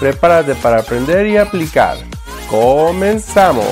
Prepárate para aprender y aplicar. ¡Comenzamos!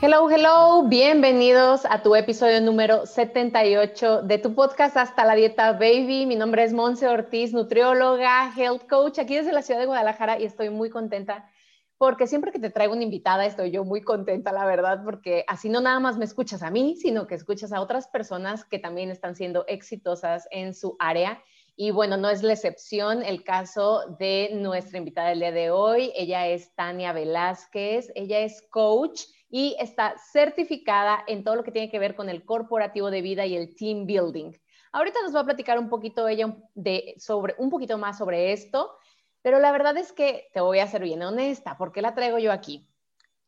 Hello, hello, bienvenidos a tu episodio número 78 de tu podcast Hasta la Dieta Baby. Mi nombre es Monse Ortiz, nutrióloga, health coach aquí desde la ciudad de Guadalajara y estoy muy contenta porque siempre que te traigo una invitada estoy yo muy contenta, la verdad, porque así no nada más me escuchas a mí, sino que escuchas a otras personas que también están siendo exitosas en su área. Y bueno, no es la excepción el caso de nuestra invitada del día de hoy. Ella es Tania Velázquez, ella es coach y está certificada en todo lo que tiene que ver con el corporativo de vida y el team building. Ahorita nos va a platicar un poquito ella de, sobre, un poquito más sobre esto. Pero la verdad es que te voy a ser bien honesta. ¿Por qué la traigo yo aquí?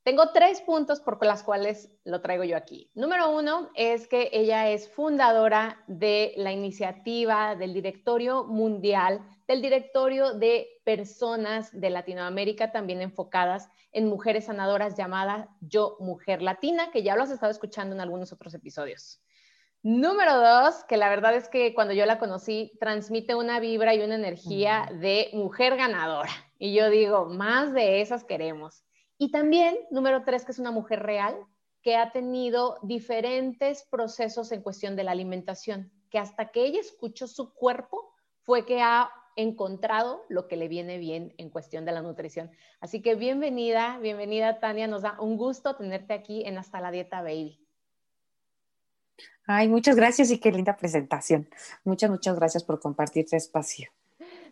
Tengo tres puntos por las cuales lo traigo yo aquí. Número uno es que ella es fundadora de la iniciativa del directorio mundial, del directorio de personas de Latinoamérica también enfocadas en mujeres sanadoras llamada Yo Mujer Latina, que ya lo has estado escuchando en algunos otros episodios. Número dos, que la verdad es que cuando yo la conocí, transmite una vibra y una energía de mujer ganadora. Y yo digo, más de esas queremos. Y también, número tres, que es una mujer real, que ha tenido diferentes procesos en cuestión de la alimentación, que hasta que ella escuchó su cuerpo fue que ha encontrado lo que le viene bien en cuestión de la nutrición. Así que bienvenida, bienvenida Tania, nos da un gusto tenerte aquí en Hasta la Dieta Baby. Ay, muchas gracias y qué linda presentación. Muchas, muchas gracias por compartir este espacio.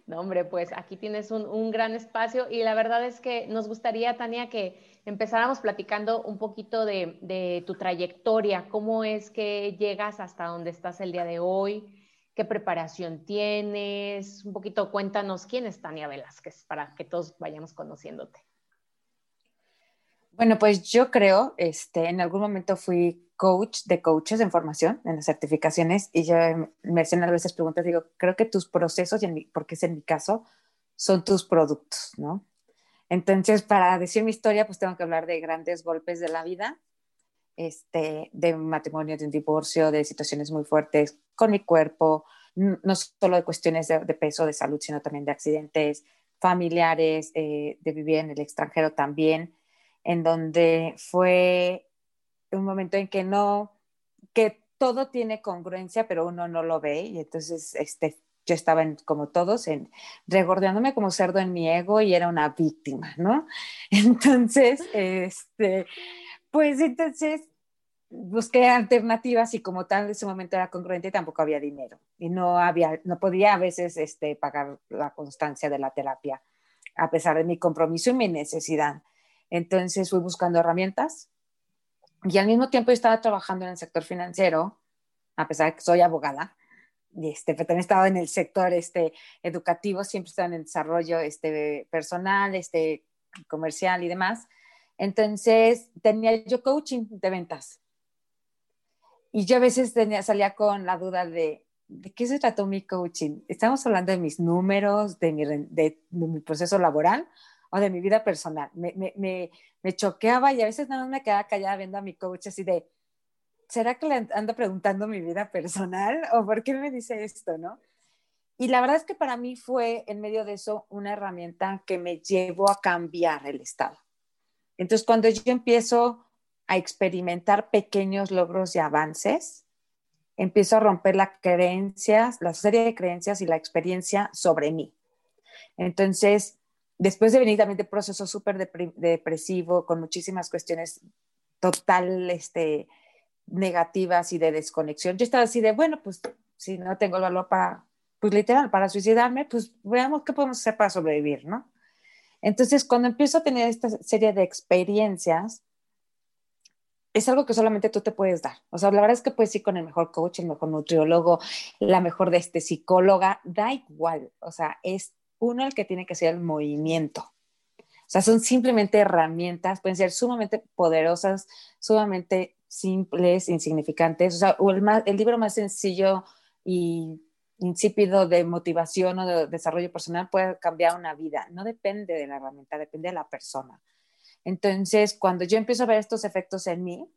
No, hombre, pues aquí tienes un, gran espacio y la verdad es que nos gustaría, Tania, que empezáramos platicando un poquito de, de, tu trayectoria, cómo es que llegas hasta donde estás el día de hoy, qué preparación tienes, un poquito cuéntanos quién es Tania Velázquez para que todos vayamos conociéndote. Bueno, pues yo creo, este, en algún momento fui coach de coaches en formación, en las certificaciones, y yo me hacen a veces preguntas, digo, creo que tus procesos, y porque es en mi caso, son tus productos, ¿no? Entonces, para decir mi historia, pues tengo que hablar de grandes golpes de la vida, este, de matrimonio, de un divorcio, de situaciones muy fuertes con mi cuerpo, no solo de cuestiones de, peso, de salud, sino también de accidentes familiares, eh, de vivir en el extranjero también, en donde fue un momento en que no, que todo tiene congruencia, pero uno no lo ve y entonces este, yo estaba en, como todos, en, regordeándome como cerdo en mi ego y era una víctima, ¿no? Entonces, este, pues entonces busqué alternativas y como tal en ese momento era congruente tampoco había dinero y no había, no podía a veces este, pagar la constancia de la terapia a pesar de mi compromiso y mi necesidad. Entonces fui buscando herramientas y al mismo tiempo yo estaba trabajando en el sector financiero, a pesar de que soy abogada, este, pero también estaba en el sector este, educativo, siempre estaba en el desarrollo este, personal, este, comercial y demás. Entonces tenía yo coaching de ventas. Y yo a veces tenía, salía con la duda de, ¿de qué se trató mi coaching? ¿Estamos hablando de mis números, de mi, de mi proceso laboral o de mi vida personal. Me, me, me, me, choqueaba y a veces nada más me quedaba callada viendo a mi coach así de, ¿será que le ando preguntando mi vida personal o por qué me dice esto, no? Y la verdad es que para mí fue en medio de eso una herramienta que me llevó a cambiar el estado. Entonces, cuando yo empiezo a experimentar pequeños logros y avances, empiezo a romper las creencias, la serie de creencias y la experiencia sobre mí. Entonces, después de venir también de proceso súper depresivo, con muchísimas cuestiones total este, negativas y de desconexión, yo estaba así de, bueno, pues si no tengo el valor para, pues literal, para suicidarme, pues veamos qué podemos hacer para sobrevivir, ¿no? Entonces, cuando empiezo a tener esta serie de experiencias, es algo que solamente tú te puedes dar. O sea, la verdad es que puedes ir con el mejor coach, el mejor nutriólogo, la mejor de este psicóloga, da igual. O sea, es uno el que tiene que ser el movimiento. O sea, son simplemente herramientas, pueden ser sumamente poderosas, sumamente simples, insignificantes. O sea, o el, más, el libro más sencillo y insípido de motivación o de desarrollo personal puede cambiar una vida. No depende de la herramienta, depende de la persona. Entonces, cuando yo empiezo a ver estos efectos en mí,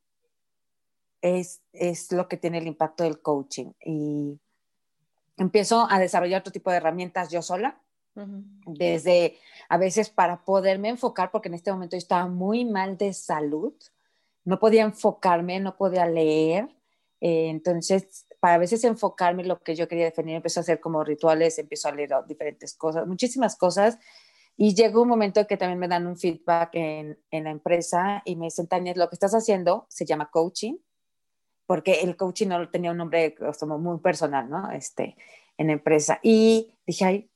es, es lo que tiene el impacto del coaching. Y empiezo a desarrollar otro tipo de herramientas yo sola, desde a veces para poderme enfocar, porque en este momento yo estaba muy mal de salud, no podía enfocarme, no podía leer, eh, entonces para a veces enfocarme en lo que yo quería definir, empecé a hacer como rituales, empiezo a leer diferentes cosas, muchísimas cosas, y llegó un momento que también me dan un feedback en, en la empresa y me dicen, Tania, lo que estás haciendo se llama coaching, porque el coaching no tenía un nombre como muy personal, ¿no? Este, en la empresa. Y dije, ay,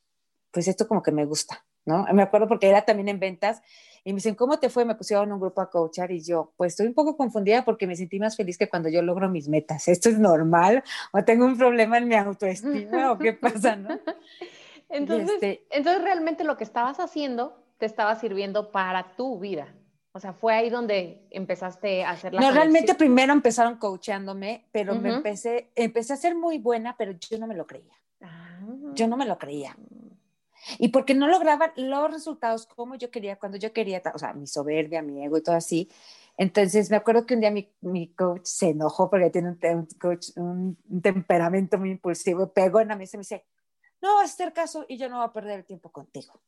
pues esto como que me gusta, ¿no? Me acuerdo porque era también en ventas y me dicen, ¿cómo te fue? Me pusieron un grupo a coachar y yo, pues estoy un poco confundida porque me sentí más feliz que cuando yo logro mis metas. ¿Esto es normal? ¿O tengo un problema en mi autoestima? ¿O qué pasa, no? Entonces, este entonces realmente lo que estabas haciendo te estaba sirviendo para tu vida. O sea, fue ahí donde empezaste a hacer la No, realmente primero empezaron coachándome, pero me empecé, empecé a ser muy buena, pero yo no me lo creía. Ah. Yo no me lo creía. Y porque no lograba los resultados como yo quería, cuando yo quería, o sea, mi soberbia, mi ego y todo así. Entonces me acuerdo que un día mi, coach se enojó porque tiene un, coach, un, temperamento muy impulsivo, pegó en la mesa y me dice, no vas a hacer caso y yo no voy a perder el tiempo contigo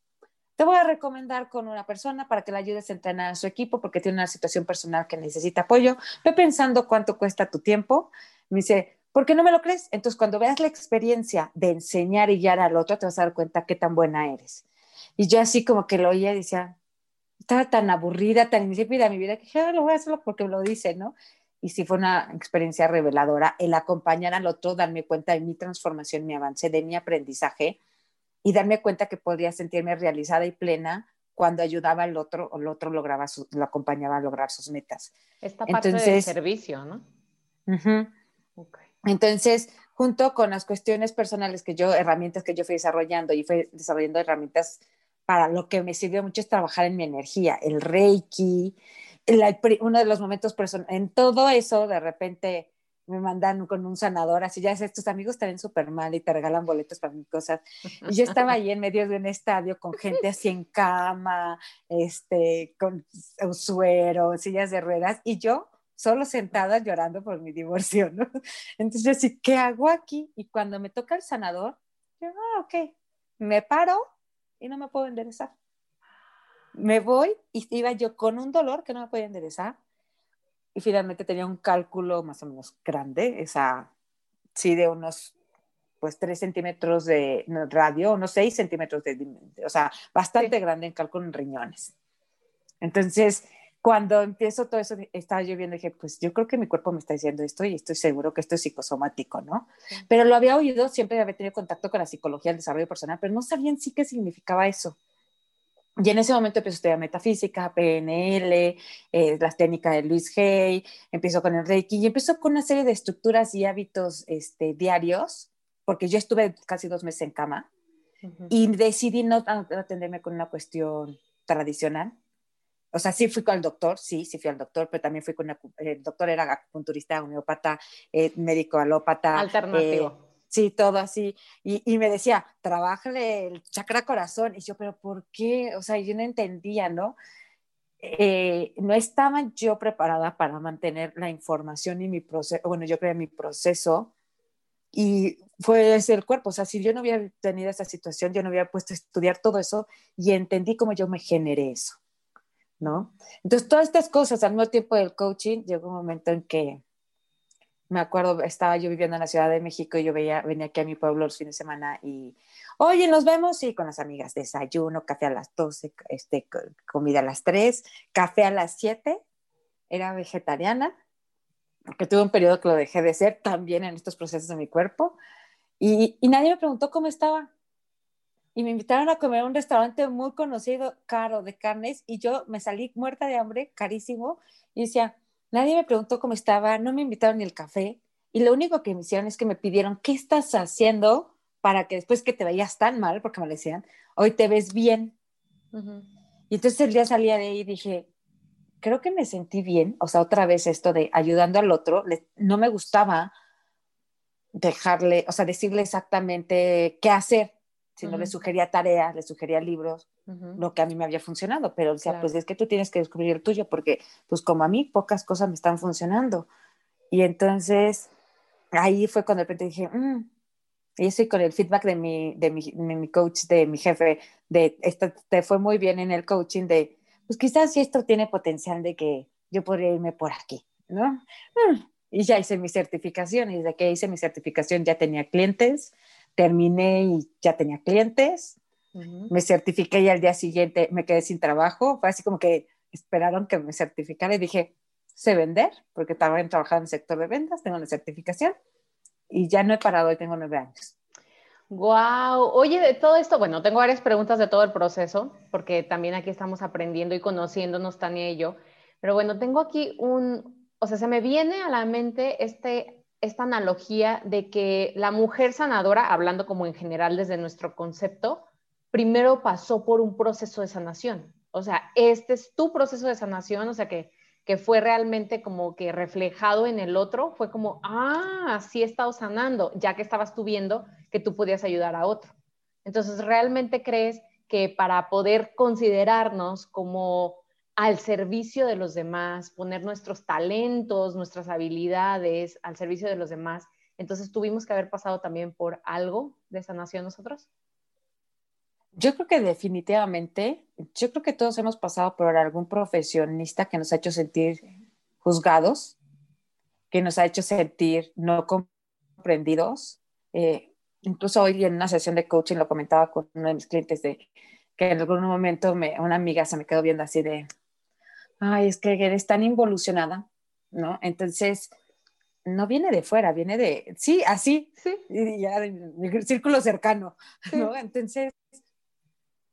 te voy a recomendar con una persona para que la ayudes a entrenar a su equipo porque tiene una situación personal que necesita apoyo. Ve pensando cuánto cuesta tu tiempo. Me dice, ¿por qué no me lo crees? Entonces, cuando veas la experiencia de enseñar y guiar al otro, te vas a dar cuenta qué tan buena eres. Y yo así como que lo oía y decía, estaba tan aburrida, tan insípida mi vida, que dije, ah, lo voy a hacerlo porque lo dice, ¿no? Y sí fue una experiencia reveladora el acompañar al otro, darme cuenta de mi transformación, mi avance, de mi aprendizaje y darme cuenta que podría sentirme realizada y plena cuando ayudaba al otro o el otro lograba lo acompañaba a lograr sus metas. Esta parte del servicio, ¿no? Entonces, junto con las cuestiones personales que yo, herramientas que yo fui desarrollando y fui desarrollando herramientas para lo que me sirvió mucho es trabajar en mi energía, el reiki, uno de los momentos, en todo eso, de repente me mandan con un sanador, así ya sé, tus amigos están súper mal y te regalan boletos para mis cosas. Y yo estaba ahí en medio de un estadio con gente así en cama, este, con suero, sillas de ruedas, y yo solo sentada llorando por mi divorcio, ¿no? Entonces yo así, ¿qué hago aquí? Y cuando me toca el sanador, yo, ah, ok, me paro y no me puedo enderezar. Me voy y iba yo con un dolor que no me podía enderezar y finalmente tenía un cálculo más o menos grande, esa, sí, de unos pues 3 centímetros de radio, unos 6 centímetros de, o sea, bastante grande en cálculo en riñones. Entonces, cuando empiezo todo eso, estaba yo viendo dije, pues yo creo que mi cuerpo me está diciendo esto y estoy seguro que esto es psicosomático, ¿no? Pero lo había oído, siempre había tenido contacto con la psicología, el desarrollo personal, pero no sabía en sí qué significaba eso. Y en ese momento empiezo a estudiar metafísica, PNL, eh, las técnicas de Luis Hay, empiezo con el Reiki y empiezo con una serie de estructuras y hábitos este, diarios, porque yo estuve casi dos meses en cama y decidí no atenderme con una cuestión tradicional. O sea, sí fui con el doctor, sí, sí fui al doctor, pero también fui con el doctor era acupunturista, homeópata, eh, médico alópata. Alternativo. Eh, sí, todo así. Y, me decía, trabájale el chakra corazón. Y yo, pero ¿por qué? O sea, yo no entendía, ¿no? Eh, no estaba yo preparada para mantener la información y mi proceso, bueno, yo creo mi proceso. Y fue ese el cuerpo, o sea, si yo no hubiera tenido esa situación, yo no hubiera puesto a estudiar todo eso y entendí cómo yo me generé eso, ¿no? Entonces, todas estas cosas al mismo tiempo del coaching, llegó un momento en que me acuerdo, estaba yo viviendo en la Ciudad de México y yo veía, venía aquí a mi pueblo los fines de semana y, oye, nos vemos, y con las amigas, desayuno, café a las 12, este, comida a las 3, café a las 7, era vegetariana, porque tuve un periodo que lo dejé de ser también en estos procesos de mi cuerpo, y, y nadie me preguntó cómo estaba. Y me invitaron a comer a un restaurante muy conocido, caro, de carnes, y yo me salí muerta de hambre, carísimo, y decía, Nadie me preguntó cómo estaba, no me invitaron ni el café. Y lo único que me hicieron es que me pidieron, ¿qué estás haciendo para que después que te veías tan mal, porque me lo decían, hoy te ves bien. Y entonces el día salía de ahí y dije, creo que me sentí bien, o sea, otra vez esto de ayudando al otro, no me gustaba dejarle, o sea, decirle exactamente qué hacer, sino le sugería tareas, le sugería libros, lo que a mí me había funcionado, pero decía, pues es que tú tienes que descubrir el tuyo, porque pues como a mí pocas cosas me están funcionando. Y entonces ahí fue cuando de repente dije, mm", y estoy con el feedback de mi, de mi, mi, coach, de mi jefe, de esto te fue muy bien en el coaching, de pues quizás si esto tiene potencial de que yo podría irme por aquí, ¿no? Mm, y ya hice mi certificación y desde que hice mi certificación ya tenía clientes, terminé y ya tenía clientes, me certifiqué y al día siguiente me quedé sin trabajo, fue así como que esperaron que me certificara y dije, sé vender, porque estaba trabajando en el sector de ventas, tengo la certificación y ya no he parado y tengo nueve años. Wow, oye, de todo esto, bueno, tengo varias preguntas de todo el proceso, porque también aquí estamos aprendiendo y conociéndonos Tania y yo. Pero bueno, tengo aquí un, o sea, se me viene a la mente este, esta analogía de que la mujer sanadora, hablando como en general desde nuestro concepto, primero pasó por un proceso de sanación. O sea, este es tu proceso de sanación, o sea, que que fue realmente como que reflejado en el otro, fue como, ah, sí he estado sanando, ya que estabas tú viendo que tú podías ayudar a otro. Entonces, ¿realmente crees que para poder considerarnos como al servicio de los demás, poner nuestros talentos, nuestras habilidades al servicio de los demás, entonces tuvimos que haber pasado también por algo de sanación nosotros? Yo creo que definitivamente, yo creo que todos hemos pasado por algún profesionista que nos ha hecho sentir juzgados, que nos ha hecho sentir no comprendidos. Eh, incluso hoy en una sesión de coaching lo comentaba con uno de mis clientes de que en algún momento me, una amiga se me quedó viendo así de, ay, es que eres tan involucionada, ¿no? Entonces, no viene de fuera, viene de, sí, así, sí. y ya mi círculo cercano, ¿no? Entonces,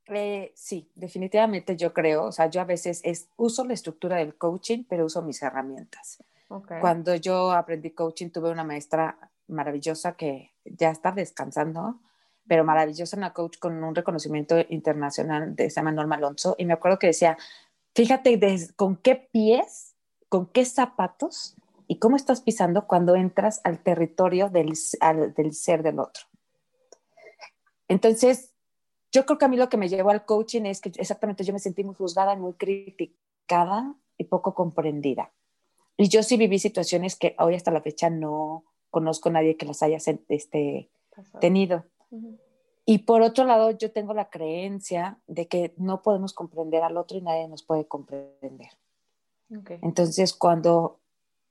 eh, sí, definitivamente yo creo, o sea, yo a veces es, uso la estructura del coaching, pero uso mis herramientas. Cuando yo aprendí coaching, tuve una maestra maravillosa que ya está descansando, pero maravillosa, una coach con un reconocimiento internacional, de, se llama Norma Alonso, y me acuerdo que decía, fíjate con qué pies, con qué zapatos y cómo estás pisando cuando entras al territorio del, del ser del otro. Entonces, yo creo que a mí lo que me llevó al coaching es que exactamente yo me sentí muy juzgada, muy criticada y poco comprendida. Y yo sí viví situaciones que hoy hasta la fecha no conozco a nadie que las haya este, tenido. Y por otro lado, yo tengo la creencia de que no podemos comprender al otro y nadie nos puede comprender. Entonces, cuando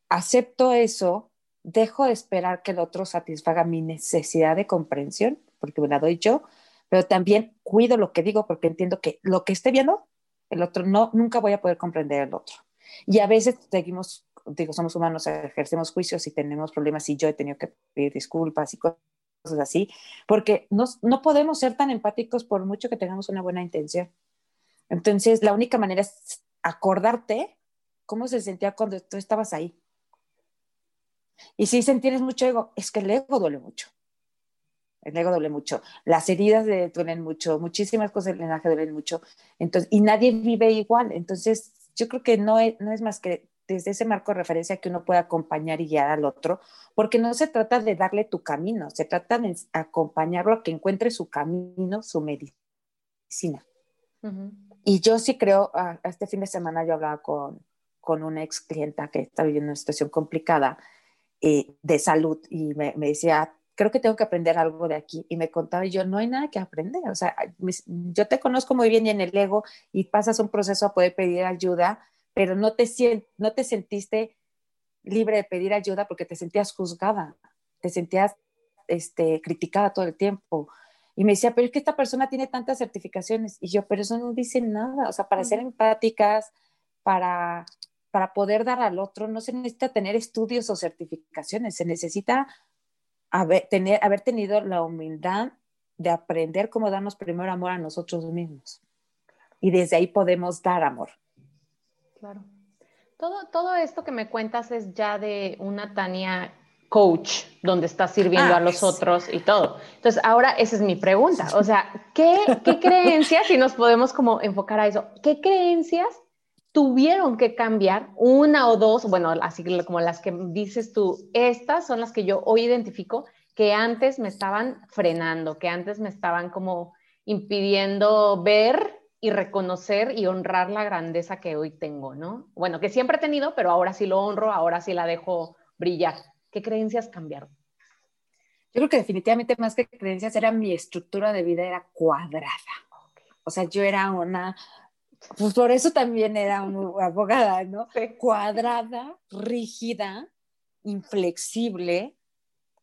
acepto eso, dejo de esperar que el otro satisfaga mi necesidad de comprensión, porque me la doy yo, pero también cuido lo que digo porque entiendo que lo que esté viendo, el otro no, nunca voy a poder comprender el otro. Y a veces seguimos, digo, somos humanos, ejercemos juicios y tenemos problemas y yo he tenido que pedir disculpas y cosas así, porque no, no podemos ser tan empáticos por mucho que tengamos una buena intención. Entonces, la única manera es acordarte cómo se sentía cuando tú estabas ahí. Y si sentires mucho ego, es que el ego duele mucho. El ego duele mucho, las heridas duelen mucho, muchísimas cosas del linaje duelen mucho. Entonces, y nadie vive igual. Entonces, yo creo que no es, no es más que desde ese marco de referencia que uno puede acompañar y guiar al otro, porque no se trata de darle tu camino, se trata de acompañarlo a que encuentre su camino, su medicina. Y yo sí creo, a, este fin de semana yo hablaba con, con una ex clienta que está viviendo una situación complicada eh, de salud y me, me decía, creo que tengo que aprender algo de aquí. Y me contaba yo, no hay nada que aprender. O sea, yo te conozco muy bien y en el ego y pasas un proceso a poder pedir ayuda, pero no te, no te sentiste libre de pedir ayuda porque te sentías juzgada, te sentías este, criticada todo el tiempo. Y me decía, pero es que esta persona tiene tantas certificaciones. Y yo, pero eso no dice nada. O sea, para ser empáticas, para, para poder dar al otro, no se necesita tener estudios o certificaciones, se necesita haber, tener, haber tenido la humildad de aprender cómo darnos primero amor a nosotros mismos. Y desde ahí podemos dar amor. Claro. Todo, todo esto que me cuentas es ya de una Tania coach, donde estás sirviendo Ah, a los es- otros y todo. Entonces, ahora esa es mi pregunta. O sea, ¿qué, qué creencias, si nos podemos como enfocar a eso, qué creencias tuvieron que cambiar, una o dos, bueno, así como las que dices tú, estas son las que yo hoy identifico que antes me estaban frenando, que antes me estaban como impidiendo ver y reconocer y honrar la grandeza que hoy tengo, ¿no? Bueno, que siempre he tenido, pero ahora sí lo honro, ahora sí la dejo brillar. ¿Qué creencias cambiaron? Yo creo que definitivamente más que creencias era mi estructura de vida era cuadrada. O sea, yo era una, pues por eso también era una abogada, ¿no? Sí. Cuadrada, rígida, inflexible.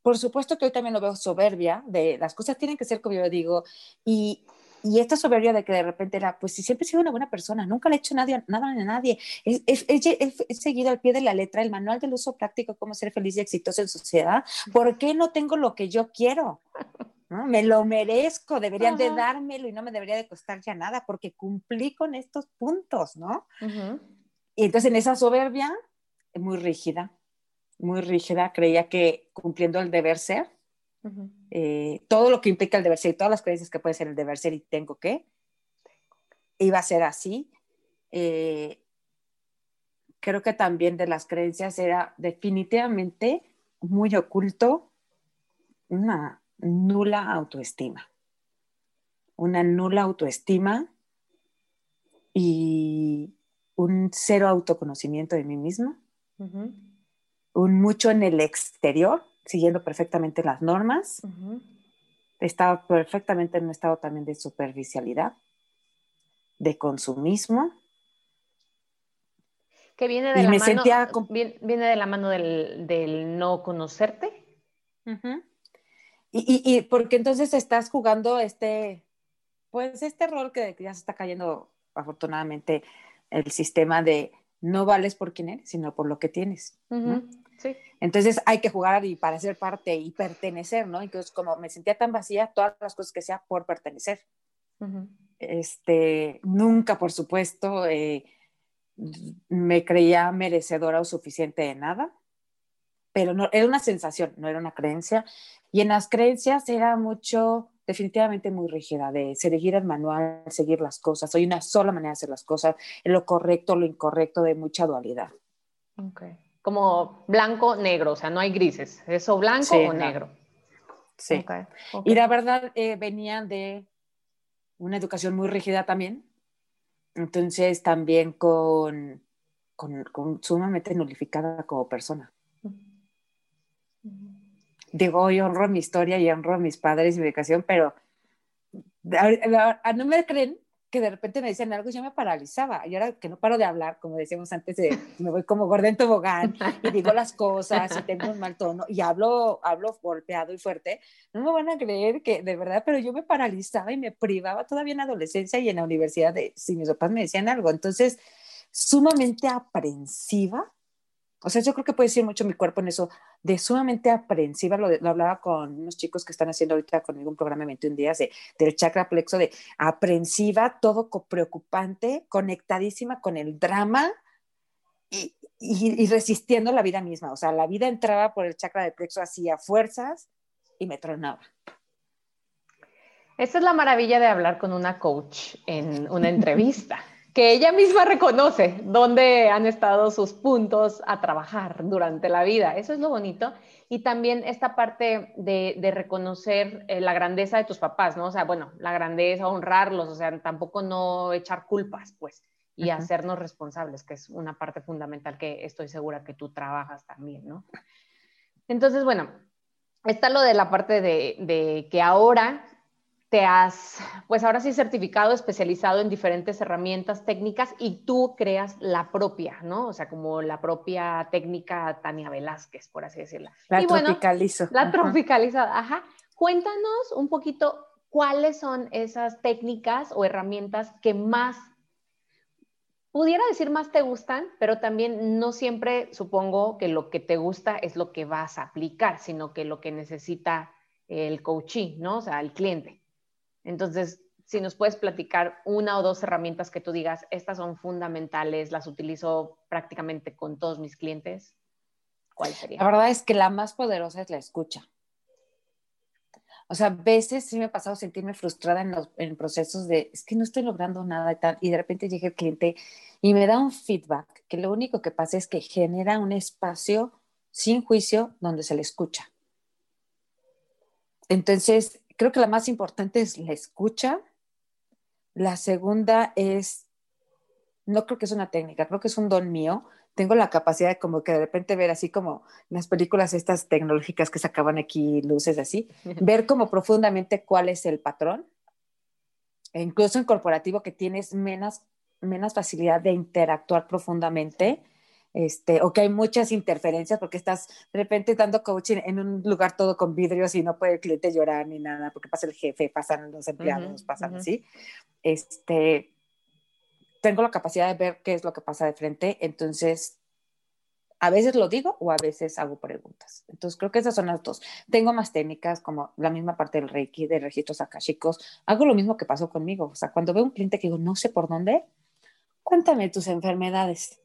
Por supuesto que hoy también lo veo soberbia, de las cosas tienen que ser como yo digo, y, y esta soberbia de que de repente era, pues si siempre he sido una buena persona, nunca le he hecho nadie, nada a nadie, he, he- he- seguido al pie de la letra el manual del uso práctico, cómo ser feliz y exitoso en sociedad, ¿por qué no tengo lo que yo quiero? ¿No? Me lo merezco, deberían de dármelo y no me debería de costar ya nada porque cumplí con estos puntos, ¿no? Ujú. Y entonces en esa soberbia, muy rígida, muy rígida, creía que cumpliendo el deber ser, Eh, todo lo que implica el deber ser y todas las creencias que puede ser el deber ser y tengo que, iba a ser así. Eh, creo que también de las creencias era definitivamente muy oculto una nula autoestima. Una nula autoestima y un cero autoconocimiento de mí misma, un mucho en el exterior, siguiendo perfectamente las normas. Ujú. Estaba perfectamente en un estado también de superficialidad, de consumismo. Que viene de Y la me mano, sentía com- viene, viene de la mano del, del no conocerte. y, y- y porque entonces estás jugando este, pues este rol que ya se está cayendo afortunadamente el sistema de no vales por quién eres, sino por lo que tienes. ¿no? Sí. Entonces hay que jugar y para ser parte y pertenecer, ¿no? Entonces como me sentía tan vacía, todas las cosas que sea por pertenecer. Ujú. Este, nunca, por supuesto, eh, me creía merecedora o suficiente de nada, pero no, era una sensación, no era una creencia. Y en las creencias era mucho, definitivamente muy rígida, de seguir el manual, seguir las cosas. Hay una sola manera de hacer las cosas, lo correcto, lo incorrecto, de mucha dualidad. Ok. Como blanco, negro, o sea, no hay grises. ¿Es o blanco Sí, o negro? Sí. Y la verdad, eh, venía de una educación muy rígida también. Entonces, también con, con, con sumamente nulificada como persona. Digo, hoy honro mi historia y honro a mis padres y mi educación, pero a- a- no me creen que de repente me decían algo y yo me paralizaba. Y ahora que no paro de hablar, como decíamos antes, me voy como gorda en tobogán y digo las cosas y tengo un mal tono y hablo, hablo golpeado y fuerte, no me van a creer que de verdad, pero yo me paralizaba y me privaba todavía en adolescencia y en la universidad de si mis papás me decían algo. Entonces, sumamente aprensiva. O sea, yo creo que puede decir mucho mi cuerpo en eso, de sumamente aprensiva. Lo, lo hablaba con unos chicos que están haciendo ahorita conmigo un programa de 21 días de, del chakra plexo, de aprensiva, todo preocupante, conectadísima con el drama y, y- y resistiendo la vida misma. O sea, la vida entraba por el chakra del plexo así a fuerzas y me tronaba. Esa es la maravilla de hablar con una coach en una entrevista, que ella misma reconoce dónde han estado sus puntos a trabajar durante la vida. Eso es lo bonito. Y también esta parte de, de reconocer eh, la grandeza de tus papás, ¿no? O sea, bueno, la grandeza, honrarlos, o sea, tampoco no echar culpas, pues, y hacernos responsables, que es una parte fundamental que estoy segura que tú trabajas también, ¿no? Entonces, bueno, está lo de la parte de, de que ahora te has, pues ahora sí certificado, especializado en diferentes herramientas técnicas y tú creas la propia, ¿no? O sea, como la propia técnica Tania Velázquez, por así decirla. La y bueno, tropicalizo. la tropicalizada, ajá. Cuéntanos un poquito cuáles son esas técnicas o herramientas que más, pudiera decir más te gustan, pero también no siempre supongo que lo que te gusta es lo que vas a aplicar, sino que lo que necesita el coachee, ¿no? O sea, el cliente. Entonces, si nos puedes platicar una o dos herramientas que tú digas, estas son fundamentales, las utilizo prácticamente con todos mis clientes. ¿cuál sería? La verdad es que la más poderosa es la escucha. O sea, a veces sí me ha pasado sentirme frustrada en los procesos de, es que no estoy logrando nada y tal, y de repente llega el cliente y me da un feedback, que lo único que pasa es que genera un espacio sin juicio donde se le escucha. Entonces, creo que la más importante es la escucha. La segunda es, no creo que es una técnica, creo que es un don mío. Tengo la capacidad de como que de repente ver así como las películas estas tecnológicas que sacaban aquí luces así, ver como profundamente cuál es el patrón. E incluso en corporativo que tienes menos, menos facilidad de interactuar profundamente este, o que hay muchas interferencias porque estás de repente dando coaching en un lugar todo con vidrios y no puede el cliente llorar ni nada porque pasa el jefe, pasan los empleados, pasan así. Este, tengo la capacidad de ver qué es lo que pasa de frente, entonces a veces lo digo o a veces hago preguntas. Entonces creo que esas son las dos. Tengo más técnicas como la misma parte del Reiki, de registros akashicos. Hago lo mismo que pasó conmigo. O sea, cuando veo un cliente que digo, no sé por dónde, cuéntame tus enfermedades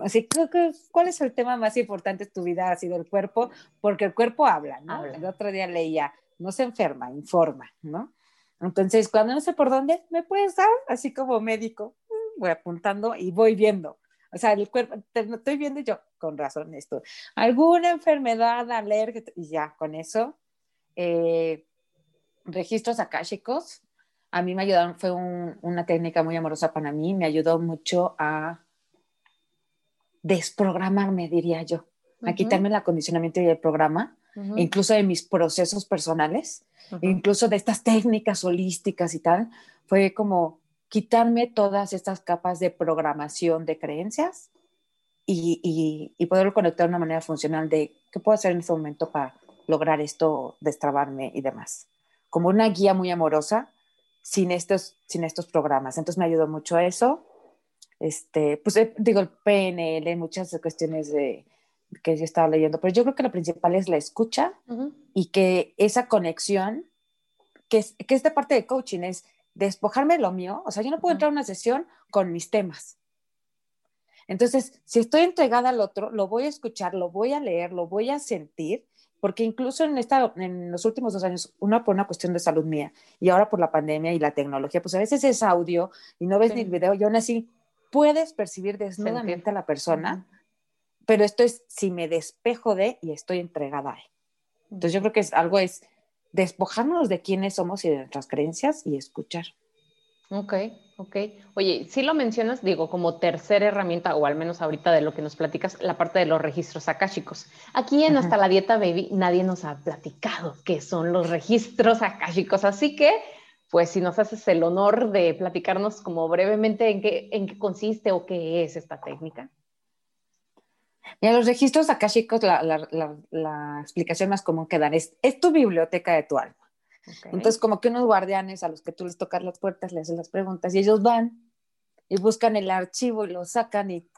Así que, ¿cuál es el tema más importante de tu vida? Ha sido el cuerpo, porque el cuerpo habla, ¿no? El otro día leía, no se enferma, informa, ¿no? Entonces, cuando no sé por dónde, me puedes dar, así como médico, mm, voy apuntando y voy viendo. O sea, el cuerpo, te, estoy viendo yo, con razón esto. Alguna enfermedad alérgica, y ya, con eso. Eh, registros akáshicos, a mí me ayudaron, fue una técnica muy amorosa para mí, me ayudó mucho a desprogramarme, diría yo, a quitarme el acondicionamiento y el programa, incluso de mis procesos personales, incluso de estas técnicas holísticas y tal, fue como quitarme todas estas capas de programación de creencias y, y, y poderlo conectar de una manera funcional de qué puedo hacer en este momento para lograr esto, destrabarme y demás. Como una guía muy amorosa sin estos, sin estos programas. Entonces me ayudó mucho a eso este, pues eh, digo, el PNL, muchas cuestiones de, que yo estaba leyendo, pero yo creo que lo principal es la escucha y que esa conexión, que, es, que esta parte de coaching es despojarme lo mío, o sea, yo no puedo entrar a una sesión con mis temas. Entonces, si estoy entregada al otro, lo voy a escuchar, lo voy a leer, lo voy a sentir, porque incluso en, esta, en los últimos dos años, una por una cuestión de salud mía y ahora por la pandemia y la tecnología, pues a veces es audio y no ves ni el video y aún así puedes percibir desnudamente a la persona, pero esto es si me despejo de y estoy entregada a él. Entonces yo creo que es algo es despojarnos de quiénes somos y de nuestras creencias y escuchar. Ok, ok. Oye, si lo mencionas, digo, como tercera herramienta, o al menos ahorita de lo que nos platicas, la parte de los registros akáshicos. Aquí en Hasta la Dieta Baby nadie nos ha platicado qué son los registros akáshicos, así que pues si nos haces el honor de platicarnos como brevemente en qué, en qué consiste o qué es esta técnica. Mira, los registros akáshicos, la, la, la, explicación más común que dan es, es tu biblioteca de tu alma. Entonces, como que unos guardianes a los que tú les tocas las puertas, les haces las preguntas y ellos van y buscan el archivo y lo sacan y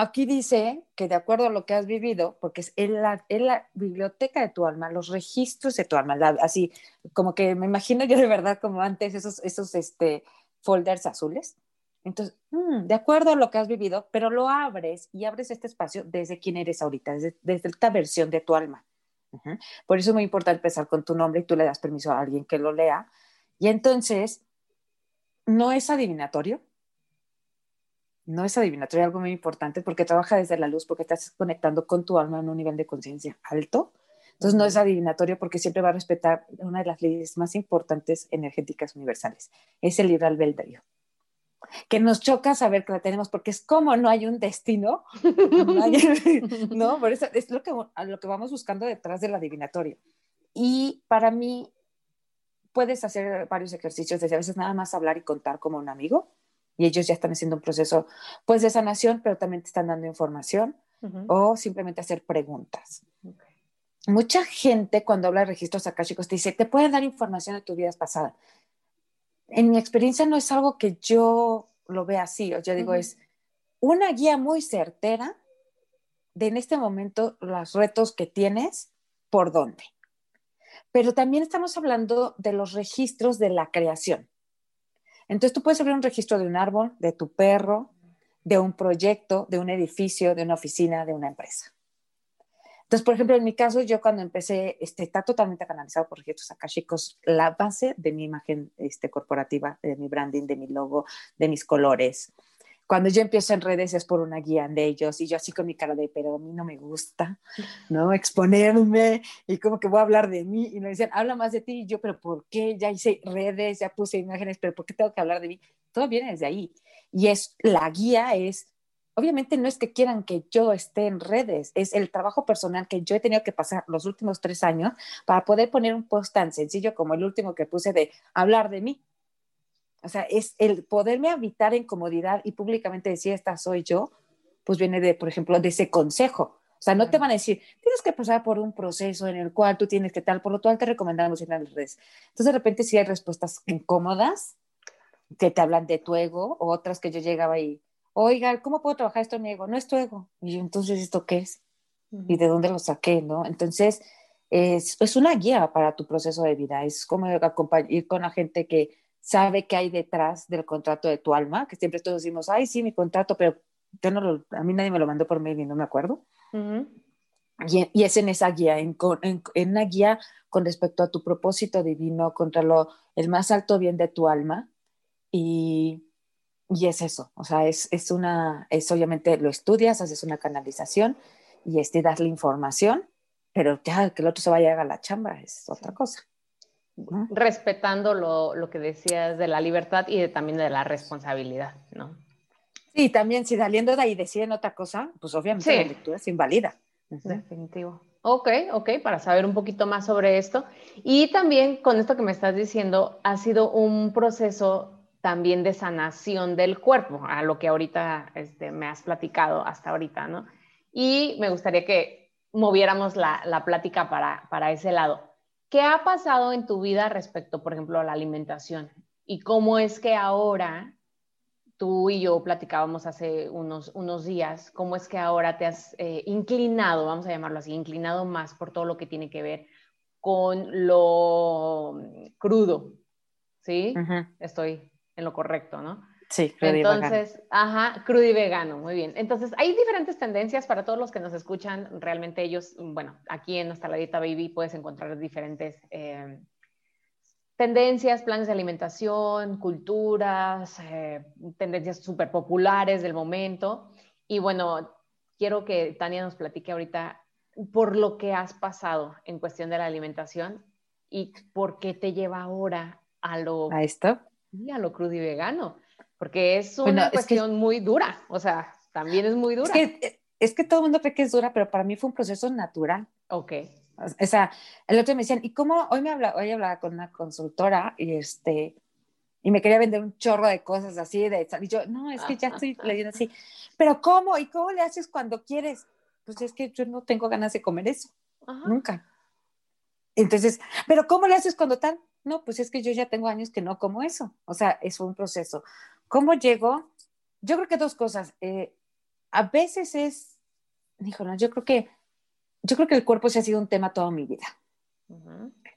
Aquí dice que de acuerdo a lo que has vivido, porque es en la, la biblioteca de tu alma, los registros de tu alma, así como que me imagino yo de verdad como antes esos, esos este, folders azules. Entonces, mm, de acuerdo a lo que has vivido, pero lo abres y abres este espacio desde quién eres ahorita, desde, esta versión de tu alma. Por eso es muy importante empezar con tu nombre y tú le das permiso a alguien que lo lea. Y entonces, no es adivinatorio, no es adivinatorio, algo muy importante porque trabaja desde la luz, porque estás conectando con tu alma en un nivel de conciencia alto. Entonces no es adivinatorio porque siempre va a respetar una de las leyes más importantes energéticas universales, es el libre albedrío. Que nos choca saber que la tenemos porque es como no hay un destino, no, por eso es lo que, lo que vamos buscando detrás del adivinatorio. Y para mí puedes hacer varios ejercicios, desde a veces nada más hablar y contar como un amigo, y ellos ya están haciendo un proceso pues de sanación, pero también te están dando información o simplemente hacer preguntas. Mucha gente cuando habla de registros akáshicos te dice, te pueden dar información de tu vida pasada. En mi experiencia no es algo que yo lo vea así, yo digo, es una guía muy certera de en este momento los retos que tienes, por dónde. Pero también estamos hablando de los registros de la creación. Entonces tú puedes abrir un registro de un árbol, de tu perro, de un proyecto, de un edificio, de una oficina, de una empresa. Entonces, por ejemplo, en mi caso, yo cuando empecé, este, está totalmente canalizado por registros akashicos, la base de mi imagen este, corporativa, de mi branding, de mi logo, de mis colores. Cuando yo empiezo en redes es por una guía de ellos y yo así con mi cara de, pero a mí no me gusta, ¿no? Exponerme y como que voy a hablar de mí y me dicen, habla más de ti y yo, pero ¿por qué? Ya hice redes, ya puse imágenes, pero ¿por qué tengo que hablar de mí? Todo viene desde ahí. Y es, la guía es obviamente no es que quieran que yo esté en redes, es el trabajo personal que yo he tenido que pasar los últimos tres años para poder poner un post tan sencillo como el último que puse de hablar de mí. O sea, es el poderme habitar en comodidad y públicamente decir, esta soy yo, pues viene de, por ejemplo, de ese consejo. O sea, no te van a decir, tienes que pasar por un proceso en el cual tú tienes que tal, por lo cual te recomendamos ir a las redes. Entonces, de repente, sí hay respuestas incómodas que te hablan de tu ego, o otras que yo llegaba y, oiga, ¿cómo puedo trabajar esto en mi ego? No es tu ego. Y yo, entonces, ¿esto qué es? ¿Y de dónde lo saqué? ¿no? Entonces, es, es, una guía para tu proceso de vida. Es como ir con la gente que sabe qué hay detrás del contrato de tu alma, que siempre todos decimos, ay, sí, mi contrato, pero yo no lo, a mí nadie me lo mandó por mail y no me acuerdo. y, y, es en esa guía, en, en, en, una guía con respecto a tu propósito divino, contra lo, el más alto bien de tu alma. Y, y es eso, o sea, es, es, una, es obviamente lo estudias, haces una canalización y este, das la información, pero ya que el otro se vaya a la chamba es otra cosa. Respetando lo, lo, que decías de la libertad y de, también de la responsabilidad, ¿no? Sí, también si saliendo de ahí deciden otra cosa, pues obviamente la lectura es invalida. Definitivo. Ok, ok, para saber un poquito más sobre esto. Y también con esto que me estás diciendo, ha sido un proceso también de sanación del cuerpo, a lo que ahorita este, me has platicado hasta ahorita, ¿no? Y me gustaría que moviéramos la, la plática para, para ese lado. ¿Qué ha pasado en tu vida respecto, por ejemplo, a la alimentación? ¿Y cómo es que ahora, tú y yo platicábamos hace unos, unos días, cómo es que ahora te has eh, inclinado, vamos a llamarlo así, inclinado más por todo lo que tiene que ver con lo crudo? ¿Sí? Estoy en lo correcto, ¿no? Sí, crudo Entonces, y ajá, crudo y vegano, muy bien. Entonces, hay diferentes tendencias para todos los que nos escuchan. Realmente ellos, bueno, aquí en la Dieta Baby puedes encontrar diferentes eh, tendencias, planes de alimentación, culturas, eh, tendencias súper populares del momento. Y bueno, quiero que Tania nos platique ahorita por lo que has pasado en cuestión de la alimentación y por qué te lleva ahora a lo... A esto a lo crudo y vegano, porque es una cuestión muy dura, o sea, también es muy dura. Es que, es que todo el mundo cree que es dura, pero para mí fue un proceso natural. Ok. O sea, el otro me decían, ¿y cómo? Hoy me hablaba, hoy hablaba con una consultora y este, y me quería vender un chorro de cosas así, de, y yo, no, es que ya estoy leyendo así, pero ¿cómo? ¿Y cómo le haces cuando quieres? Pues es que yo no tengo ganas de comer eso, nunca. Entonces, pero ¿cómo le haces cuando tal? No, pues es que yo ya tengo años que no como eso. O sea, es un proceso. ¿Cómo llego? Yo creo que dos cosas. Eh, a veces es, dijo, no, yo creo que, yo creo que el cuerpo se ha sido un tema toda mi vida.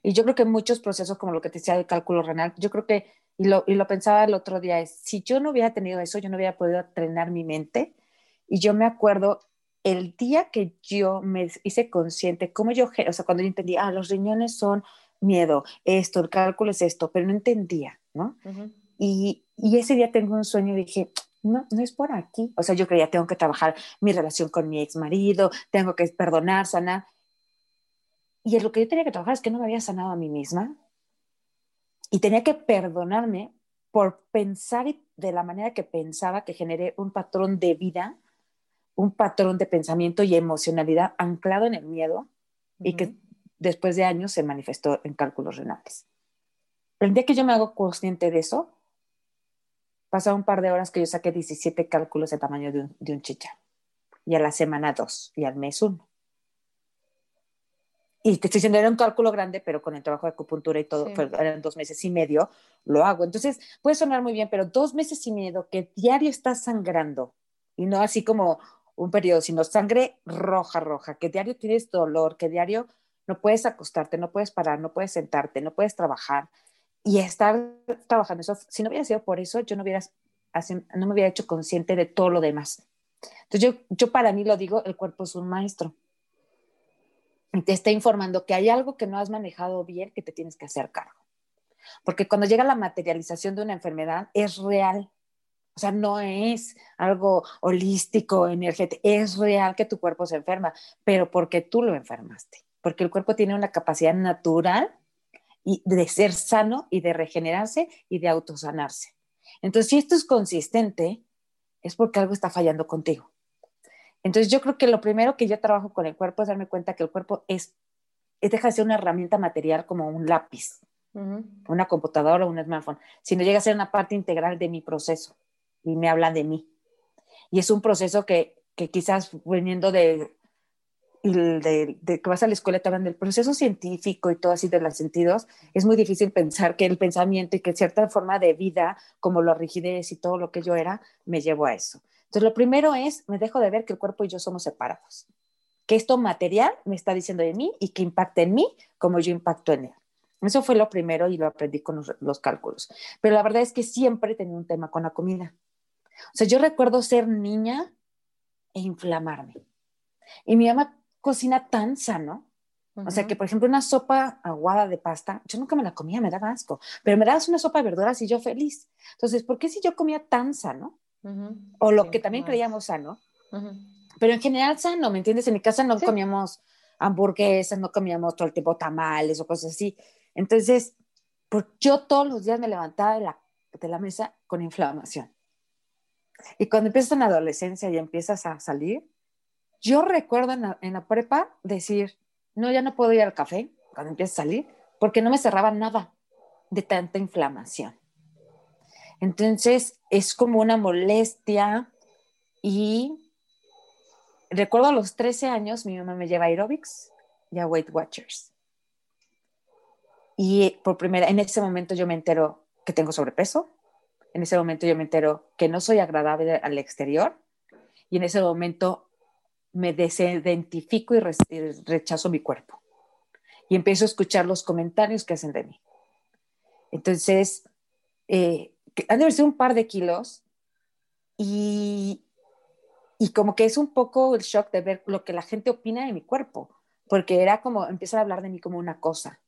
Y yo creo que muchos procesos, como lo que te decía del cálculo renal, yo creo que, y lo, y lo pensaba el otro día, es, si yo no hubiera tenido eso, yo no hubiera podido entrenar mi mente. Y yo me acuerdo el día que yo me hice consciente, como yo, o sea, cuando yo entendí, ah, los riñones son miedo, esto, el cálculo es esto, pero no entendía, ¿no? y, y, ese día tengo un sueño y dije, no, no es por aquí. O sea, yo creía, tengo que trabajar mi relación con mi ex marido, tengo que perdonar, sanar. Y lo que yo tenía que trabajar es que no me había sanado a mí misma y tenía que perdonarme por pensar de la manera que pensaba que generé un patrón de vida, un patrón de pensamiento y emocionalidad anclado en el miedo y que después de años se manifestó en cálculos renales. El día que yo me hago consciente de eso, pasa un par de horas que yo saqué 17 cálculos de tamaño de un, de chicha. Y a la semana dos, y al mes uno. Y te estoy diciendo, era un cálculo grande, pero con el trabajo de acupuntura y todo, eran dos meses y medio, lo hago. Entonces, puede sonar muy bien, pero dos meses y medio que diario estás sangrando, y no así como un periodo, sino sangre roja, roja, que diario tienes dolor, que diario no puedes acostarte, no puedes parar, no puedes sentarte, no puedes trabajar y estar trabajando eso. Si no hubiera sido por eso, yo no, hubiera, no me hubiera hecho consciente de todo lo demás. Entonces yo, yo para mí lo digo, el cuerpo es un maestro. te está informando que hay algo que no has manejado bien que te tienes que hacer cargo. Porque cuando llega la materialización de una enfermedad, es real. O sea, no es algo holístico, energético, es real que tu cuerpo se enferma, pero porque tú lo enfermaste. Porque el cuerpo tiene una capacidad natural de ser sano y de regenerarse y de autosanarse. Entonces, si esto es consistente, es porque algo está fallando contigo. Entonces, yo creo que lo primero que yo trabajo con el cuerpo es darme cuenta que el cuerpo es, es deja de ser una herramienta material como un lápiz, una computadora o un smartphone, sino llega a ser una parte integral de mi proceso y me habla de mí. Y es un proceso que, que quizás viniendo de, de, de, que vas a la escuela te hablan del proceso científico y todo así de los sentidos, es muy difícil pensar que el pensamiento y que cierta forma de vida, como la rigidez y todo lo que yo era, me llevó a eso. Entonces, lo primero es, me dejo de ver que el cuerpo y yo somos separados, que esto material me está diciendo de mí y que impacta en mí como yo impacto en él. Eso fue lo primero y lo aprendí con los, cálculos. Pero la verdad es que siempre tenido un tema con la comida. O sea, yo recuerdo ser niña e inflamarme. Y mi mamá cocina tan sano. O sea, que por ejemplo una sopa aguada de pasta, yo nunca me la comía, me daba asco, pero me dabas una sopa de verduras y yo feliz. Entonces, ¿por qué si yo comía tan sano? O lo que también creíamos sano, pero en general sano, ¿me entiendes? En mi casa no comíamos hamburguesas, no comíamos todo el tiempo tamales o cosas así. Entonces, pues yo todos los días me levantaba de la, de la mesa con inflamación. Y cuando empiezas en la adolescencia y empiezas a salir, yo recuerdo en la, en prepa decir, no, ya no puedo ir al café cuando empiezo a salir, porque no me cerraba nada de tanta inflamación. Entonces, es como una molestia y recuerdo a los 13 años, mi mamá me lleva a aerobics y a Weight Watchers. Y por primera, en ese momento yo me entero que tengo sobrepeso, en ese momento yo me entero que no soy agradable al exterior y en ese momento me desidentifico y rechazo mi cuerpo. Y empiezo a escuchar los comentarios que hacen de mí. Entonces, eh, han de ser un par de kilos y, y como que es un poco el shock de ver lo que la gente opina de mi cuerpo, porque era como, empiezan a hablar de mí como una cosa.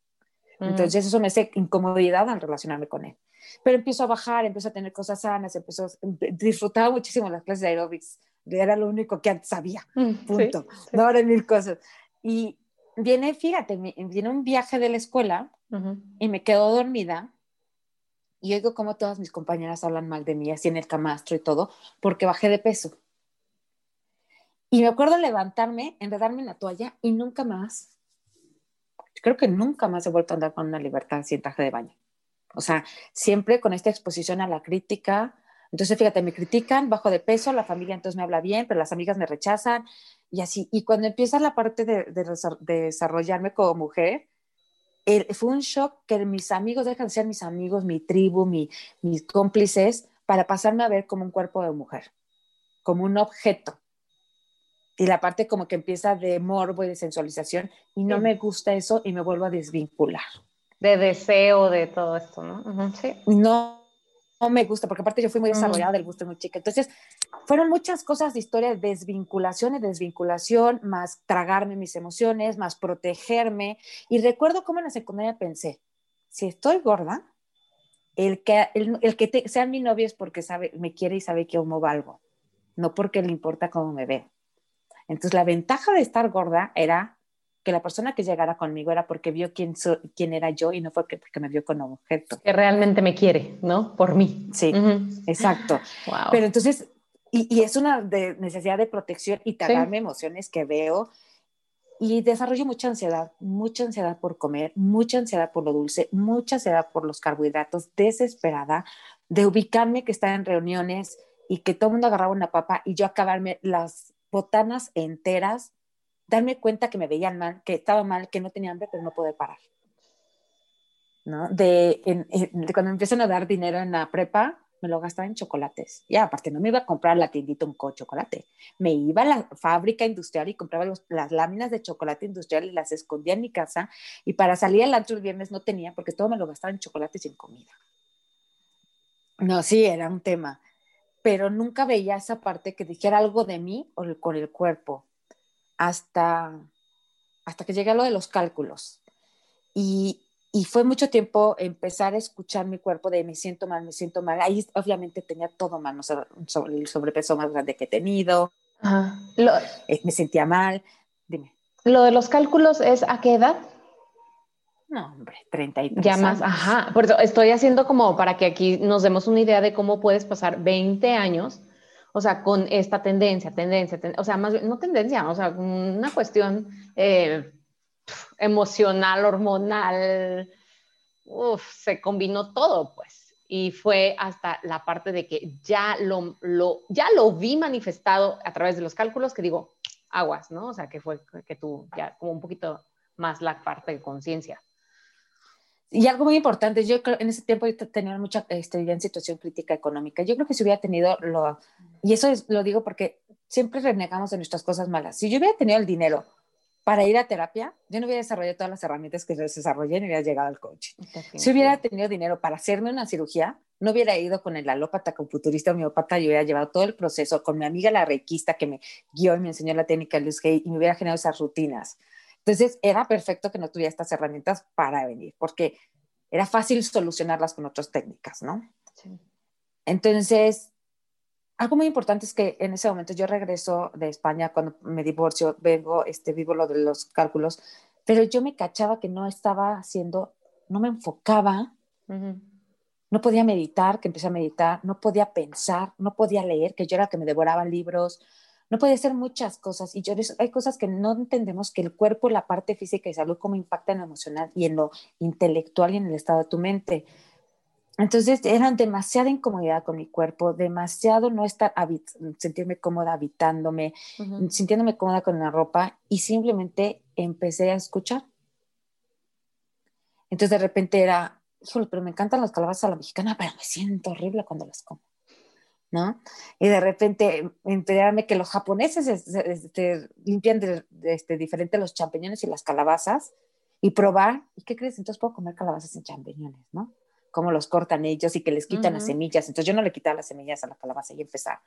Entonces eso me hace incomodidad al relacionarme con él. Pero empiezo a bajar, empiezo a tener cosas sanas, empiezo, disfrutaba muchísimo las clases de aerobics, era lo único que antes sabía, mm, punto. No ahora mil cosas. Y viene, fíjate, viene un viaje de la escuela y me quedo dormida y oigo como todas mis compañeras hablan mal de mí, así en el camastro y todo, porque bajé de peso. Y me acuerdo levantarme, enredarme en la toalla y nunca más creo que nunca más he vuelto a andar con una libertad sin traje de baño. O sea, siempre con esta exposición a la crítica. Entonces, fíjate, me critican, bajo de peso, la familia entonces me habla bien, pero las amigas me rechazan y así. Y cuando empieza la parte de, desarrollarme como mujer, fue un shock que mis amigos dejan de ser mis amigos, mi tribu, mi, mis cómplices, para pasarme a ver como un cuerpo de mujer, como un objeto y la parte como que empieza de morbo y de sensualización y no me gusta eso y me vuelvo a desvincular. De deseo de todo esto, ¿no? sí. No, no me gusta, porque aparte yo fui muy desarrollada del gusto muy chica. Entonces, fueron muchas cosas de historia de desvinculación y desvinculación, más tragarme mis emociones, más protegerme. Y recuerdo cómo en la secundaria pensé, si estoy gorda, el que, el, el que sea mi novio es porque sabe, me quiere y sabe que cómo valgo, no porque le importa cómo me ve. Entonces, la ventaja de estar gorda era que la persona que llegara conmigo era porque vio quién, quién era yo y no fue porque, me vio con objeto. Que realmente me quiere, ¿no? Por mí. Sí, exacto. Pero entonces, y, es una necesidad de protección y tragarme emociones que veo y desarrollo mucha ansiedad, mucha ansiedad por comer, mucha ansiedad por lo dulce, mucha ansiedad por los carbohidratos, desesperada de ubicarme que estaba en reuniones y que todo el mundo agarraba una papa y yo acabarme las botanas enteras, darme cuenta que me veían mal, que estaba mal, que no tenía hambre, pero no poder parar. ¿no? De, cuando me empiezan a dar dinero en la prepa, me lo gastaba en chocolates. Ya, aparte, no me iba a comprar la tiendita un co chocolate. Me iba a la fábrica industrial y compraba las láminas de chocolate industrial y las escondía en mi casa. Y para salir al antro el viernes no tenía, porque todo me lo gastaba en chocolates y en comida. No, sí, era un tema pero nunca veía esa parte que dijera algo de mí o con el cuerpo. Hasta hasta que llegué a lo de los cálculos. Y, y fue mucho tiempo empezar a escuchar mi cuerpo de me siento mal, me siento mal. Ahí obviamente tenía todo mal, o sea, el sobrepeso más grande que he tenido. Eh, me sentía mal. Dime. ¿Lo de los cálculos es a qué edad? No, hombre, 33 Ya más, ajá. Por eso estoy haciendo como para que aquí nos demos una idea de cómo puedes pasar 20 años, o sea, con esta tendencia, tendencia, o sea, más no tendencia, o sea, una cuestión eh, emocional, hormonal, uf, se combinó todo, pues. Y fue hasta la parte de que ya lo, lo, ya lo vi manifestado a través de los cálculos, que digo, aguas, ¿no? O sea, que fue que tú ya como un poquito más la parte de conciencia. Y algo muy importante, yo creo en ese tiempo yo tenía mucha, este, en situación crítica económica. Yo creo que si hubiera tenido lo, y eso es, lo digo porque siempre renegamos de nuestras cosas malas. Si yo hubiera tenido el dinero para ir a terapia, yo no hubiera desarrollado todas las herramientas que desarrollé no hubiera llegado al coaching. Si hubiera tenido dinero para hacerme una cirugía, no hubiera ido con el alópata, con futurista homeópata, yo hubiera llevado todo el proceso con mi amiga la reikista que me guió y me enseñó la técnica Luz Hay y me hubiera generado esas rutinas. Entonces era perfecto que no tuviera estas herramientas para venir, porque era fácil solucionarlas con otras técnicas, ¿no? Sí. Entonces, algo muy importante es que en ese momento yo regreso de España cuando me divorcio, vengo, este, vivo lo de los cálculos, pero yo me cachaba que no estaba haciendo, no me enfocaba, no podía meditar, que empecé a meditar, no podía pensar, no podía leer, que yo era que me devoraba libros, no podía hacer muchas cosas. Y yo, hay cosas que no entendemos que el cuerpo, la parte física y salud, cómo impacta en lo emocional y en lo intelectual y en el estado de tu mente. Entonces era demasiada incomodidad con mi cuerpo, demasiado no estar, sentirme cómoda habitándome, sintiéndome cómoda con la ropa y simplemente empecé a escuchar. Entonces de repente era, híjole, pero me encantan las calabazas a la mexicana, pero me siento horrible cuando las como, ¿no? Y de repente enterarme que los japoneses este, limpian de, este, diferente los champiñones y las calabazas y probar, ¿y qué crees? Entonces puedo comer calabazas sin champiñones, ¿no? cómo los cortan ellos y que les quitan las semillas. Entonces yo no le quitaba las semillas a la calabaza y empezar.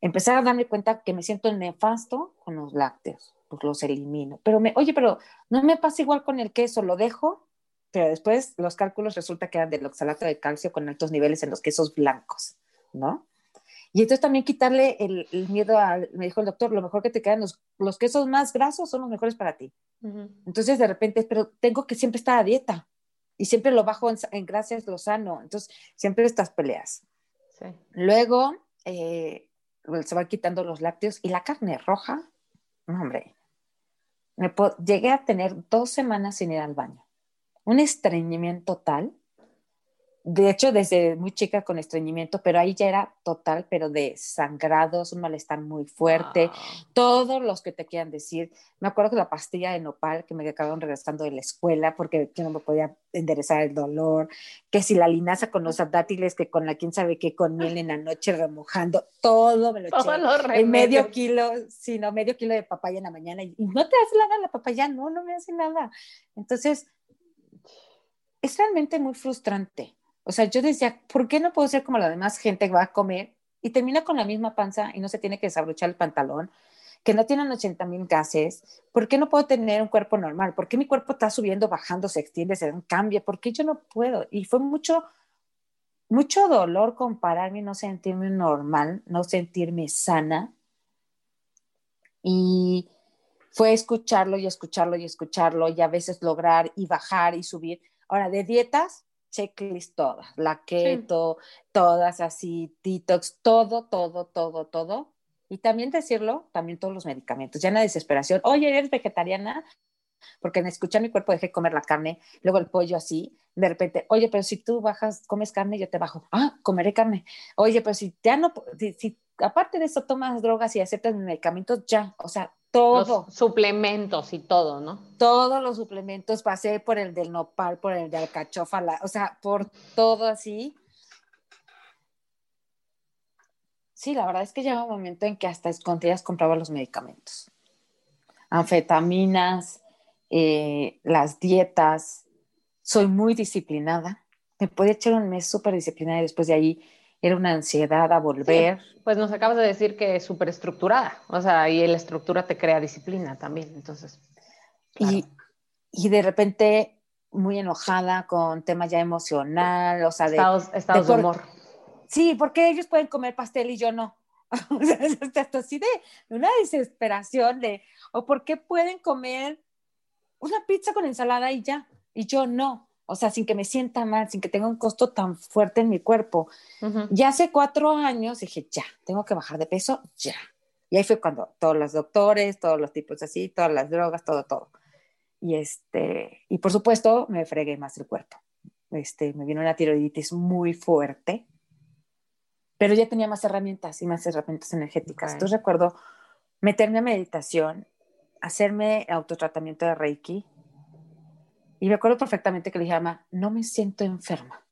Empezar a darme cuenta que me siento nefasto con los lácteos, pues los elimino. Pero me, oye, pero no me pasa igual con el queso, lo dejo, pero después los cálculos resulta que eran del oxalato de calcio con altos niveles en los quesos blancos, ¿no? Y entonces también quitarle el, miedo al, me dijo el doctor, lo mejor que te quedan los, los quesos más grasos son los mejores para ti. Entonces de repente, pero tengo que siempre estar a dieta y siempre lo bajo en, gracias lo sano. Entonces, siempre estas peleas. Luego, eh, se van quitando los lácteos y la carne roja, hombre, me llegué a tener dos semanas sin ir al baño. Un estreñimiento total de hecho, desde muy chica con estreñimiento, pero ahí ya era total, pero de sangrados, un malestar muy fuerte, todos los que te quieran decir. Me acuerdo que la pastilla de nopal que me acabaron regresando de la escuela porque yo no me podía enderezar el dolor, que si la linaza con los dátiles, que con la quién sabe qué, con miel en la noche remojando, todo me lo eché. En medio kilo, sí, no, medio kilo de papaya en la mañana y, y no te hace nada la papaya, no, no me hace nada. Entonces, es realmente muy frustrante o sea, yo decía, ¿por qué no puedo ser como la demás gente que va a comer y termina con la misma panza y no se tiene que desabrochar el pantalón? que no tienen 80 mil gases, ¿por qué no puedo tener un cuerpo normal? ¿Por qué mi cuerpo está subiendo, bajando, se extiende, se cambia? ¿Por qué yo no puedo? Y fue mucho, mucho dolor compararme no sentirme normal, no sentirme sana. Y fue escucharlo y escucharlo y escucharlo y a veces lograr y bajar y subir. Ahora, de dietas, checklist todas, la keto, todas así, detox, todo, todo, todo, todo. Y también decirlo, también todos los medicamentos, ya en la desesperación, oye, eres vegetariana, porque en escuchar mi cuerpo dejé comer la carne, luego el pollo así, de repente, oye, pero si tú bajas, comes carne, yo te bajo, ah, comeré carne. Oye, pero si ya no, si, aparte de eso tomas drogas y aceptas medicamentos, ya, o sea, todo. suplementos y todo, ¿no? Todos los suplementos, pasé por el del nopal, por el de alcachofa, o sea, por todo así. Sí, la verdad es que llega un momento en que hasta escondidas compraba los medicamentos. Anfetaminas, eh, las dietas. Soy muy disciplinada. Me podía echar un mes súper disciplinada y después de ahí era una ansiedad a volver. pues nos acabas de decir que es súper estructurada, o sea, y la estructura te crea disciplina también, entonces. Y, y, de repente muy enojada con temas ya emocional, o sea, de... Estados, de, humor. Sí, porque ellos pueden comer pastel y yo no. o sea, hasta así de, una desesperación de, o por qué pueden comer una pizza con ensalada y ya, y yo no. O sea, sin que me sienta mal, sin que tenga un costo tan fuerte en mi cuerpo. Ya hace cuatro años dije, ya, tengo que bajar de peso, ya. Y ahí fue cuando todos los doctores, todos los tipos así, todas las drogas, todo, todo. Y, este, y por supuesto, me fregué más el cuerpo. Este, me vino una tiroiditis muy fuerte, pero ya tenía más herramientas y más herramientas energéticas. Entonces recuerdo meterme a meditación, hacerme autotratamiento de Reiki, y me acuerdo perfectamente que le dije mamá, no me siento enferma.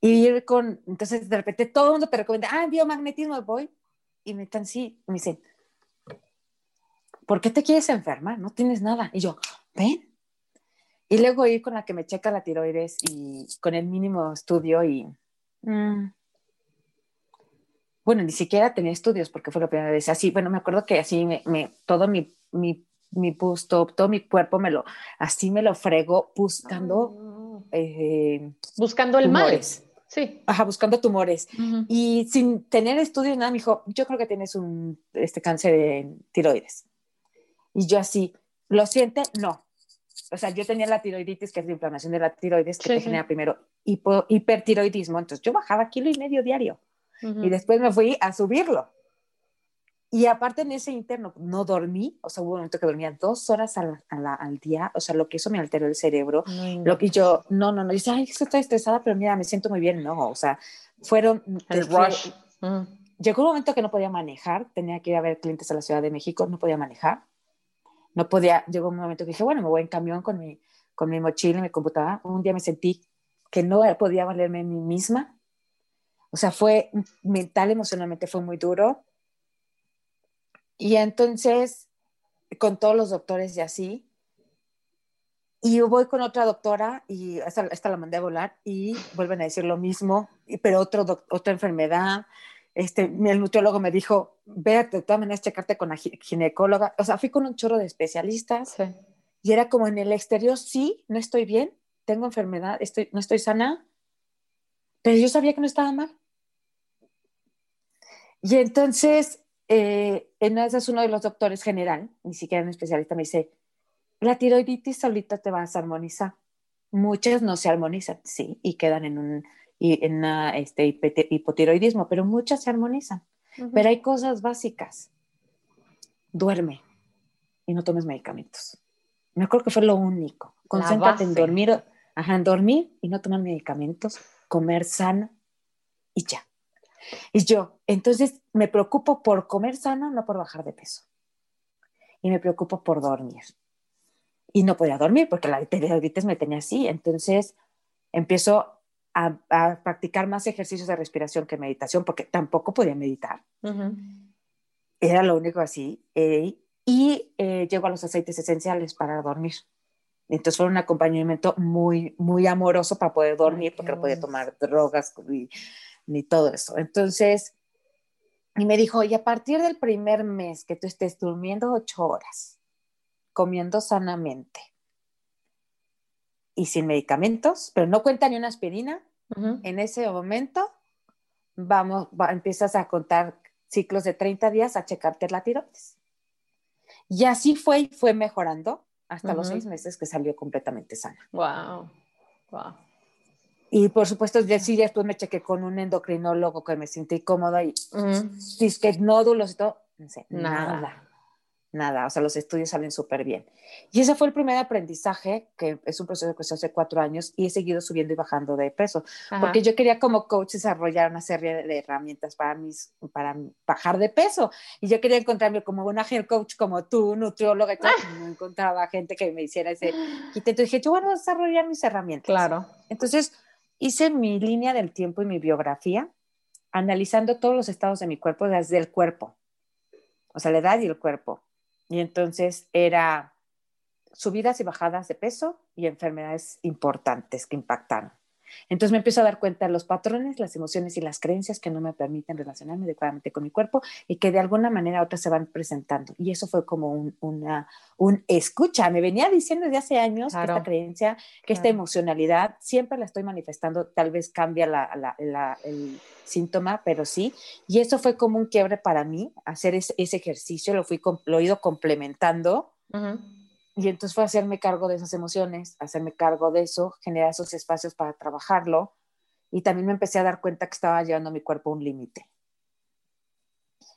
Y con, entonces de repente todo el mundo te recomienda, ah, biomagnetismo, voy. Y me están sí, me dicen, ¿por qué te quieres enfermar? No tienes nada. Y yo, ven. Y luego ir con la que me checa la tiroides y con el mínimo estudio y... Mm, bueno, ni siquiera tenía estudios porque fue la primera vez. Así, bueno, me acuerdo que así me, me todo mi, mi mi pusto, todo mi cuerpo me lo, así me lo frego buscando. Ah. Eh, buscando el tumores. mal. Sí. Ajá, buscando tumores. Y sin tener estudios, nada, me dijo, yo creo que tienes un este, cáncer de tiroides. Y yo así, ¿lo siente? No. O sea, yo tenía la tiroiditis, que es la inflamación de la tiroides, que te genera primero hipertiroidismo. Entonces yo bajaba kilo y medio diario. Y después me fui a subirlo. Y aparte en ese interno no dormí, o sea, hubo un momento que dormía dos horas al, al día, o sea, lo que eso me alteró el cerebro, lo que yo, no, no, no, dice, ay, estoy estresada, pero mira, me siento muy bien, no, o sea, fueron... El rush. Llegó un momento que no podía manejar, tenía que ir a ver clientes a la Ciudad de México, no podía manejar, no podía, llegó un momento que dije, bueno, me voy en camión con mi, con mi mochila y mi computadora, un día me sentí que no podía valerme a mí misma, o sea, fue mental, emocionalmente fue muy duro, y entonces, con todos los doctores y así, y voy con otra doctora y esta, la mandé a volar y vuelven a decir lo mismo, pero otro otra enfermedad. Este, el nutriólogo me dijo, ve de todas maneras checarte con la ginecóloga. O sea, fui con un chorro de especialistas y era como en el exterior, sí, no estoy bien, tengo enfermedad, estoy, no estoy sana, pero yo sabía que no estaba mal. Y entonces eh, en es uno de los doctores general, ni siquiera un especialista, me dice, la tiroiditis solita te va a armonizar. Muchas no se armonizan, sí, y quedan en un en este, hipotiroidismo, pero muchas se armonizan. Pero hay cosas básicas. Duerme y no tomes medicamentos. Me acuerdo que fue lo único. Concéntrate en dormir, ajá, en dormir y no tomar medicamentos, comer sano y ya. Y yo, entonces me preocupo por comer sano, no por bajar de peso. Y me preocupo por dormir. Y no podía dormir porque la tiroiditis me tenía así. Entonces empiezo a, practicar más ejercicios de respiración que meditación porque tampoco podía meditar. Era lo único así. Eh, y eh, llego a los aceites esenciales para dormir. Entonces fue un acompañamiento muy, muy amoroso para poder dormir, porque no podía tomar drogas y ni todo eso. Entonces, y me dijo, y a partir del primer mes que tú estés durmiendo ocho horas, comiendo sanamente y sin medicamentos, pero no cuenta ni una aspirina, en ese momento vamos, empiezas a contar ciclos de 30 días a checarte la tiroides. Y así fue y fue mejorando hasta los seis meses que salió completamente sana. Wow, wow. Y por supuesto, sí, después me chequé con un endocrinólogo que me sentí cómoda y uh que nódulos y todo. No sé, nada. nada. O sea, los estudios salen súper bien. Y ese fue el primer aprendizaje, que es un proceso que se hace cuatro años y he seguido subiendo y bajando de peso. Porque yo quería como coach desarrollar una serie de herramientas para, mis, para bajar de peso. Y yo quería encontrarme como una health coach como tú, nutrióloga y todo. No encontraba gente que me hiciera ese quite. Entonces dije, yo voy a desarrollar mis herramientas. Claro. Entonces hice mi línea del tiempo y mi biografía, analizando todos los estados de mi cuerpo desde el cuerpo, o sea, la edad y el cuerpo. Y entonces era subidas y bajadas de peso y enfermedades importantes que impactaron. Entonces me empiezo a dar cuenta de los patrones, las emociones y las creencias que no me permiten relacionarme adecuadamente con mi cuerpo y que de alguna manera otras se van presentando. Y eso fue como un, una, un escucha. Me venía diciendo desde hace años que esta creencia, que esta emocionalidad, siempre la estoy manifestando, tal vez cambia la, la, el síntoma, pero sí. Y eso fue como un quiebre para mí, hacer ese, ejercicio, lo, fui, lo he ido complementando. Y entonces fue hacerme cargo de esas emociones, hacerme cargo de eso, generar esos espacios para trabajarlo. Y también me empecé a dar cuenta que estaba llevando mi cuerpo a un límite.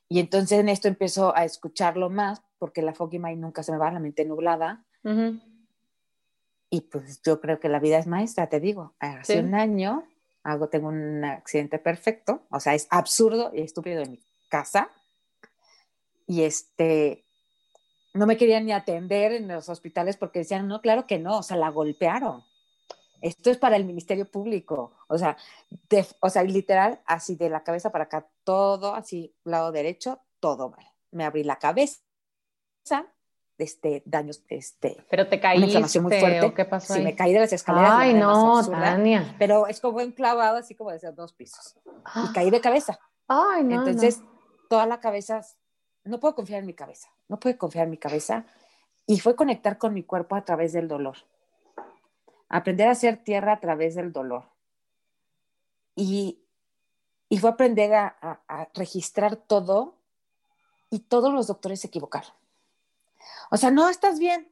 Y entonces en esto empiezo a escucharlo más, porque la foggy mind nunca se me va, la mente nublada. Y pues yo creo que la vida es maestra, te digo. Hace un año hago, tengo un accidente perfecto, o sea, es absurdo y estúpido en mi casa. Y este, no me querían ni atender en los hospitales porque decían, no, claro que no, o sea, la golpearon. Esto es para el Ministerio Público, o sea, o sea, literal, así de la cabeza para acá, todo así, lado derecho, todo mal. Me abrí la cabeza, este, daños, este, pero te caíste, una inflamación muy fuerte. ¿qué pasó? Sí, me caí de las escaleras. Ay, no, Tania. Pero es como un clavado, así como de dos pisos. Y caí de cabeza. Ay, no. Entonces, toda la cabeza no puedo confiar en mi cabeza, no puedo confiar en mi cabeza. Y fue conectar con mi cuerpo a través del dolor. Aprender a hacer tierra a través del dolor. Y, y fue aprender a, registrar todo y todos los doctores se equivocaron. O sea, no estás bien.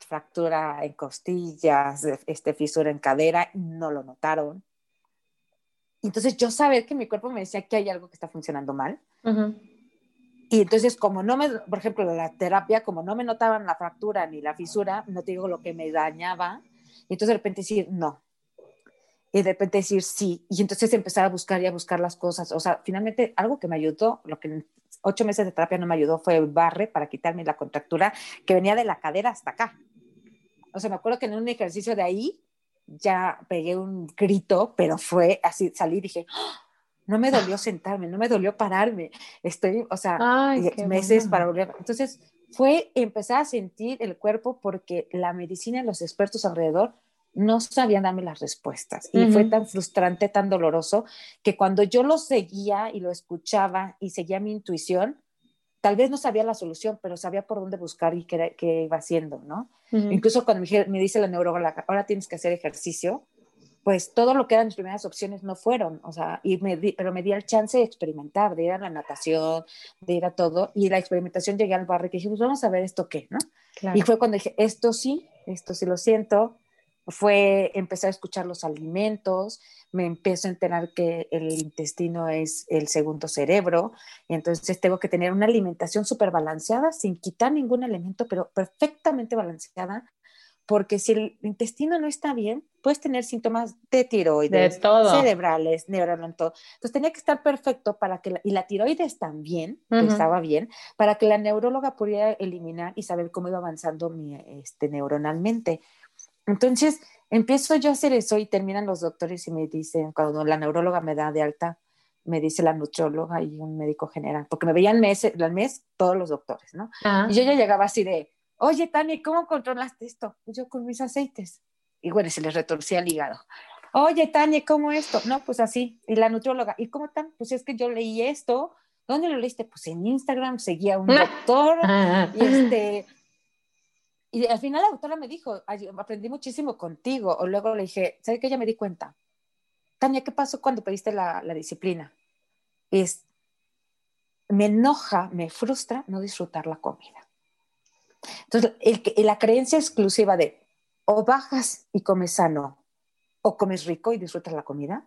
Fractura en costillas, este, fisura en cadera, no lo notaron. Entonces yo saber que mi cuerpo me decía que hay algo que está funcionando mal. Y entonces, como no me, por ejemplo, la terapia, como no me notaban la fractura ni la fisura, no te digo lo que me dañaba, y entonces de repente decir no. Y de repente decir sí. Y entonces empezar a buscar y a buscar las cosas. O sea, finalmente algo que me ayudó, lo que en ocho meses de terapia no me ayudó, fue el barre para quitarme la contractura que venía de la cadera hasta acá. O sea, me acuerdo que en un ejercicio de ahí ya pegué un grito, pero fue así, salí y dije, ¡Ah! No me dolió sentarme, no me dolió pararme, estoy, o sea, meses para volver. Entonces, fue empezar a sentir el cuerpo porque la medicina y los expertos alrededor no sabían darme las respuestas. Y fue tan frustrante, tan doloroso, que cuando yo lo seguía y lo escuchaba y seguía mi intuición, tal vez no sabía la solución, pero sabía por dónde buscar y qué, qué iba haciendo, ¿no? Incluso cuando me, me dice la neuróloga, ahora tienes que hacer ejercicio, pues todo lo que eran mis primeras opciones no fueron, o sea, y me pero me di el chance de experimentar, de ir a la natación, de ir a todo, y la experimentación llegué al barrio y dije, pues vamos a ver esto qué, ¿no? Y fue cuando dije, esto sí, esto sí lo siento, fue empezar a escuchar los alimentos, me empiezo a enterar que el intestino es el segundo cerebro, y entonces tengo que tener una alimentación súper balanceada, sin quitar ningún elemento, pero perfectamente balanceada, porque si el intestino no está bien, puedes tener síntomas de tiroides, cerebrales, neurales, todo. Entonces tenía que estar perfecto para que, la, y la tiroides también, estaba bien, para que la neuróloga pudiera eliminar y saber cómo iba avanzando mi, este, neuronalmente. Entonces empiezo yo a hacer eso y terminan los doctores y me dicen, cuando la neuróloga me da de alta, me dice la nutrióloga y un médico general, porque me veían mes, al mes todos los doctores, ¿no? Y yo ya llegaba así de, oye, Tania, ¿cómo controlaste esto? Pues yo con mis aceites. Y bueno, se les retorcía el hígado. Oye, Tania, ¿cómo esto? No, pues así. Y la nutrióloga, ¿y cómo tan? Pues es que yo leí esto. ¿Dónde lo leíste? Pues en Instagram seguía a un doctor. y, este, y al final la doctora me dijo, aprendí muchísimo contigo. O luego le dije, ¿sabes qué? Ya me di cuenta. Tania, ¿qué pasó cuando pediste la, la disciplina? Es, me enoja, me frustra no disfrutar la comida. Entonces, la creencia exclusiva de o bajas y comes sano, o comes rico y disfrutas la comida.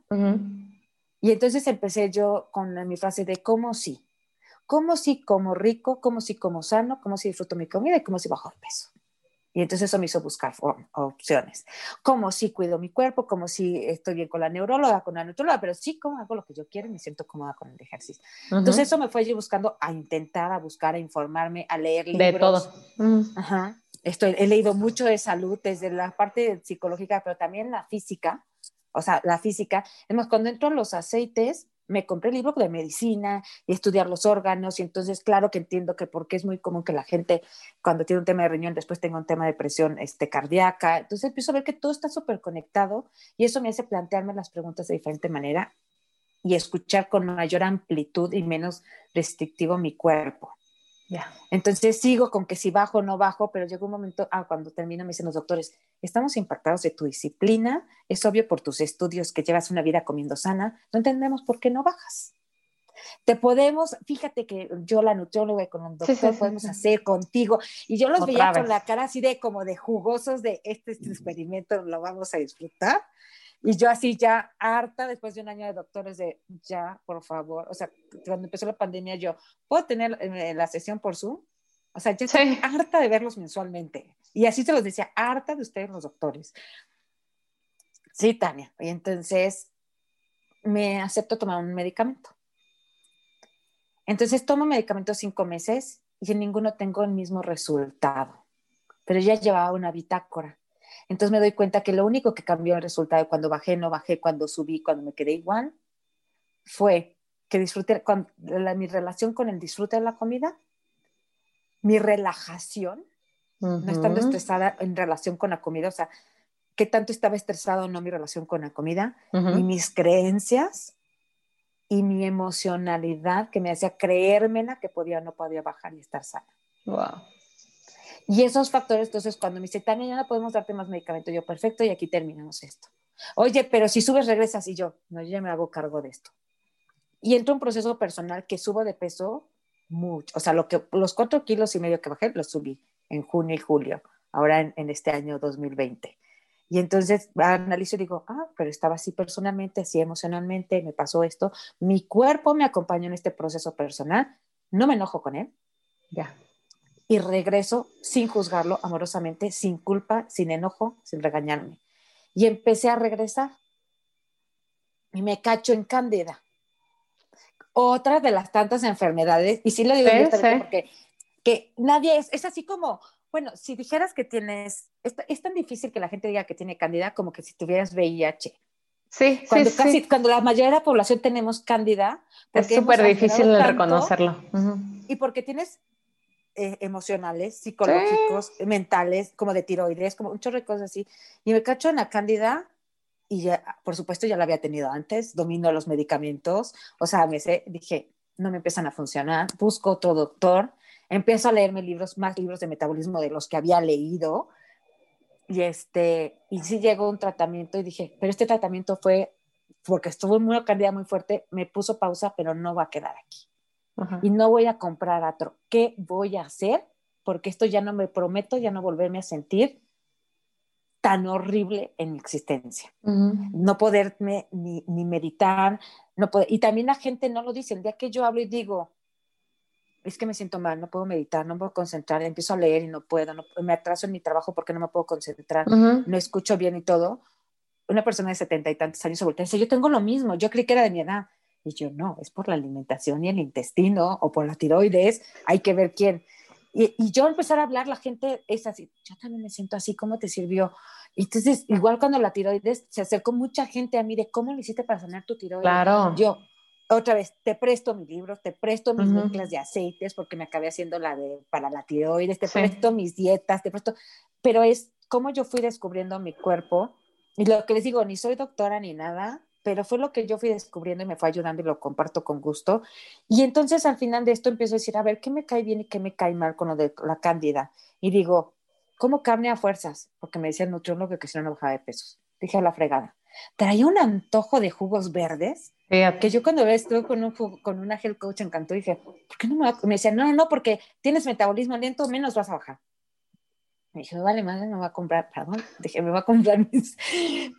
Y entonces empecé yo con mi frase de cómo sí, cómo sí como rico, cómo sí como sano, cómo sí disfruto mi comida y cómo sí bajo el peso. Y entonces eso me hizo buscar opciones. Como si cuido mi cuerpo, como si estoy bien con la neuróloga, con la nutróloga, pero sí como hago lo que yo quiero y me siento cómoda con el ejercicio. Entonces eso me fue ir buscando a intentar, a buscar, a informarme, a leer libros. De todo. Ajá. Estoy, he leído mucho de salud, desde la parte psicológica, pero también la física. O sea, la física. Además, cuando entro en los aceites, me compré el libro de medicina y estudiar los órganos y entonces claro que entiendo que porque es muy común que la gente cuando tiene un tema de riñón después tenga un tema de presión este, cardíaca. Entonces empiezo a ver que todo está súper conectado y eso me hace plantearme las preguntas de diferente manera y escuchar con mayor amplitud y menos restrictivo mi cuerpo. Entonces sigo con que si bajo o no bajo, pero llega un momento, ah, cuando termino me dicen los doctores, estamos impactados de tu disciplina, es obvio por tus estudios que llevas una vida comiendo sana, no entendemos por qué no bajas. Te podemos, fíjate que yo la nutrióloga con un doctor podemos hacer contigo, y yo los veía con la cara así de como de jugosos de este, este experimento, lo vamos a disfrutar. Y yo así ya harta después de un año de doctores de ya, por favor, o sea, cuando empezó la pandemia yo, ¿puedo tener eh, la sesión por Zoom? O sea, ya estoy harta de verlos mensualmente. Y así se los decía, harta de ustedes los doctores. Sí, Tania. Y entonces me acepto tomar un medicamento. Entonces tomo medicamento cinco meses y en ninguno tengo el mismo resultado. Pero ya llevaba una bitácora. Entonces me doy cuenta que lo único que cambió el resultado cuando bajé, no bajé, cuando subí, cuando me quedé igual, fue que disfruté, mi relación con el disfrute de la comida, mi relajación, no estando estresada en relación con la comida, o sea, qué tanto estaba estresado o no mi relación con la comida, y mis creencias y mi emocionalidad que me hacía creérmela que podía o no podía bajar y estar sana. Wow. Y esos factores, entonces, cuando me dice, Tania, ya no podemos darte más medicamento, yo, perfecto, y aquí terminamos esto. Oye, pero si subes, regresas, y yo, no, yo ya me hago cargo de esto. Y entro un proceso personal que subo de peso mucho. O sea, lo que, los cuatro kilos y medio que bajé, los subí en junio y julio, ahora en, en este año 2020. Y entonces analizo y digo, ah, pero estaba así personalmente, así emocionalmente, me pasó esto. Mi cuerpo me acompañó en este proceso personal, no me enojo con él. Ya y regreso sin juzgarlo amorosamente, sin culpa, sin enojo, sin regañarme. Y empecé a regresar y me cacho en cándida. Otra de las tantas enfermedades, y sí lo digo porque que nadie es, es así como, bueno, si dijeras que tienes, es, es, tan difícil que la gente diga que tiene cándida como que si tuvieras VIH. Sí, cuando sí, casi, Cuando la mayoría de la población tenemos cándida. Es súper difícil reconocerlo. Y porque tienes eh, emocionales, psicológicos, mentales, como de tiroides, como un chorro de cosas así. Y me cacho en la cándida y ya, por supuesto ya la había tenido antes, domino los medicamentos, o sea, me sé, dije, no me empiezan a funcionar, busco otro doctor, empiezo a leerme libros, más libros de metabolismo de los que había leído, y este, y sí llegó un tratamiento y dije, pero este tratamiento fue, porque estuvo muy cándida muy fuerte, me puso pausa, pero no va a quedar aquí y no voy a comprar otro. ¿Qué voy a hacer? Porque esto ya no me prometo, ya no volverme a sentir tan horrible en mi existencia. No poderme ni, ni meditar, no poder, y también la gente no lo dice. El día que yo hablo y digo, es que me siento mal, no puedo meditar, no puedo concentrar, empiezo a leer y no puedo, me atraso en mi trabajo porque no me puedo concentrar, no escucho bien y todo. Una persona de setenta y tantos años se voltea y dice, yo tengo lo mismo, yo creí que era de mi edad. Y yo, no, es por la alimentación y el intestino o por la tiroides, hay que ver quién. Y, y, yo empezar a hablar, la gente es así, yo también me siento así, ¿cómo te sirvió? Y entonces, igual cuando la tiroides, se acercó mucha gente a mí de cómo lo hiciste para sanar tu tiroides. Claro. Yo, otra vez, te presto mis libros, te presto mis uh de aceites, porque me acabé haciendo la de para la tiroides, te presto mis dietas, te presto, pero es como yo fui descubriendo mi cuerpo. Y lo que les digo, ni soy doctora ni nada, pero fue lo que yo fui descubriendo y me fue ayudando y lo comparto con gusto. Y entonces al final de esto empiezo a decir, a ver, ¿qué me cae bien y qué me cae mal con lo de la cándida? Y digo, ¿cómo carne a fuerzas? Porque me decía el nutriólogo que si no, no bajaba de pesos. Dije a la fregada. Traía un antojo de jugos verdes que yo cuando estuve con, un, con una health coach encantó dije, ¿por qué no me, me decía, no, no, no, porque tienes metabolismo lento, menos vas a bajar. Me dije, vale, madre, me va a comprar, perdón, dije, me va a comprar mis,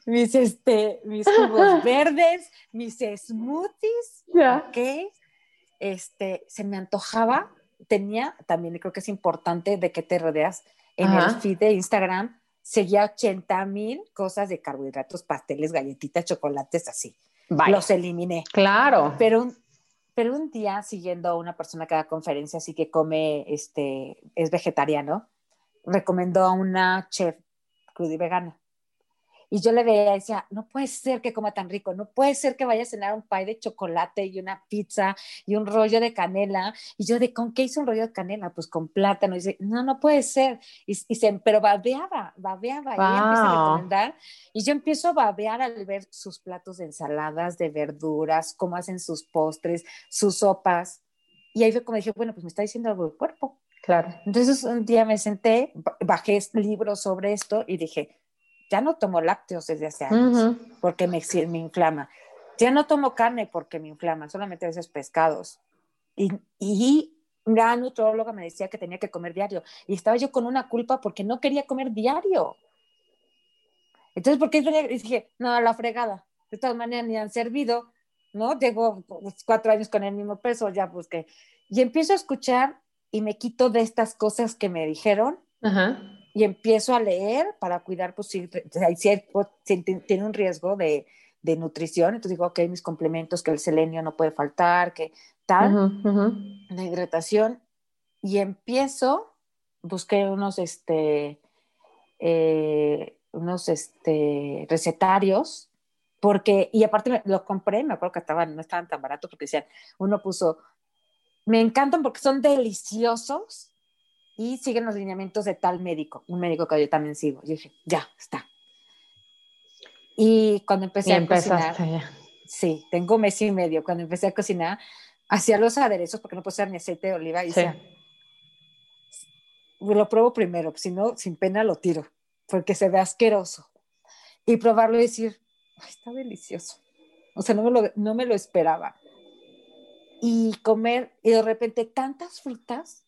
mis, este, mis jugos verdes, mis smoothies, yeah. ¿ok? Este, se me antojaba, tenía, también creo que es importante de que te rodeas, en Ajá. el feed de Instagram, seguía 80 mil cosas de carbohidratos, pasteles, galletitas, chocolates, así. Bye. Los eliminé. Claro. Pero un, pero un día, siguiendo a una persona que da conferencia, así que come, este, es vegetariano, recomendó a una chef cruda y vegana. Y yo le veía y decía, no puede ser que coma tan rico, no puede ser que vaya a cenar un pie de chocolate y una pizza y un rollo de canela. Y yo de, ¿con qué hizo un rollo de canela? Pues con plátano. Y dice, no, no puede ser. Y, se, pero babeaba, babeaba. Y empieza a recomendar. Y yo empiezo a babear al ver sus platos de ensaladas, de verduras, cómo hacen sus postres, sus sopas. Y ahí fue como dije, bueno, pues me está diciendo algo del cuerpo. Claro. Entonces un día me senté, bajé libros sobre esto y dije, ya no tomo lácteos desde hace años porque me, me, inflama. Ya no tomo carne porque me inflama, solamente a veces pescados. Y, y una nutróloga me decía que tenía que comer diario. Y estaba yo con una culpa porque no quería comer diario. Entonces, ¿por qué dije, no, la fregada? De todas maneras, ni han servido, ¿no? Llego pues, cuatro años con el mismo peso, ya que... Y empiezo a escuchar y me quito de estas cosas que me dijeron. Ajá y empiezo a leer para cuidar, pues si, si, tiene un riesgo de, de, nutrición, entonces digo, ok, mis complementos, que el selenio no puede faltar, que tal, la hidratación, y empiezo, busqué unos, este, eh, unos, este, recetarios, porque, y aparte lo compré, me acuerdo que estaban, no estaban tan baratos, porque decían, uno puso, me encantan porque son deliciosos, y siguen los lineamientos de tal médico, un médico que yo también sigo. Yo dije, ya, está. Y cuando empecé a cocinar, sí, tengo mes y medio, cuando empecé a cocinar, hacía los aderezos, porque no puedo usar ni aceite de oliva, y decía, lo pruebo primero, si no, sin pena lo tiro, porque se ve asqueroso. Y probarlo y decir, está delicioso. O sea, no me, lo, no me lo esperaba. Y comer, y de repente tantas frutas,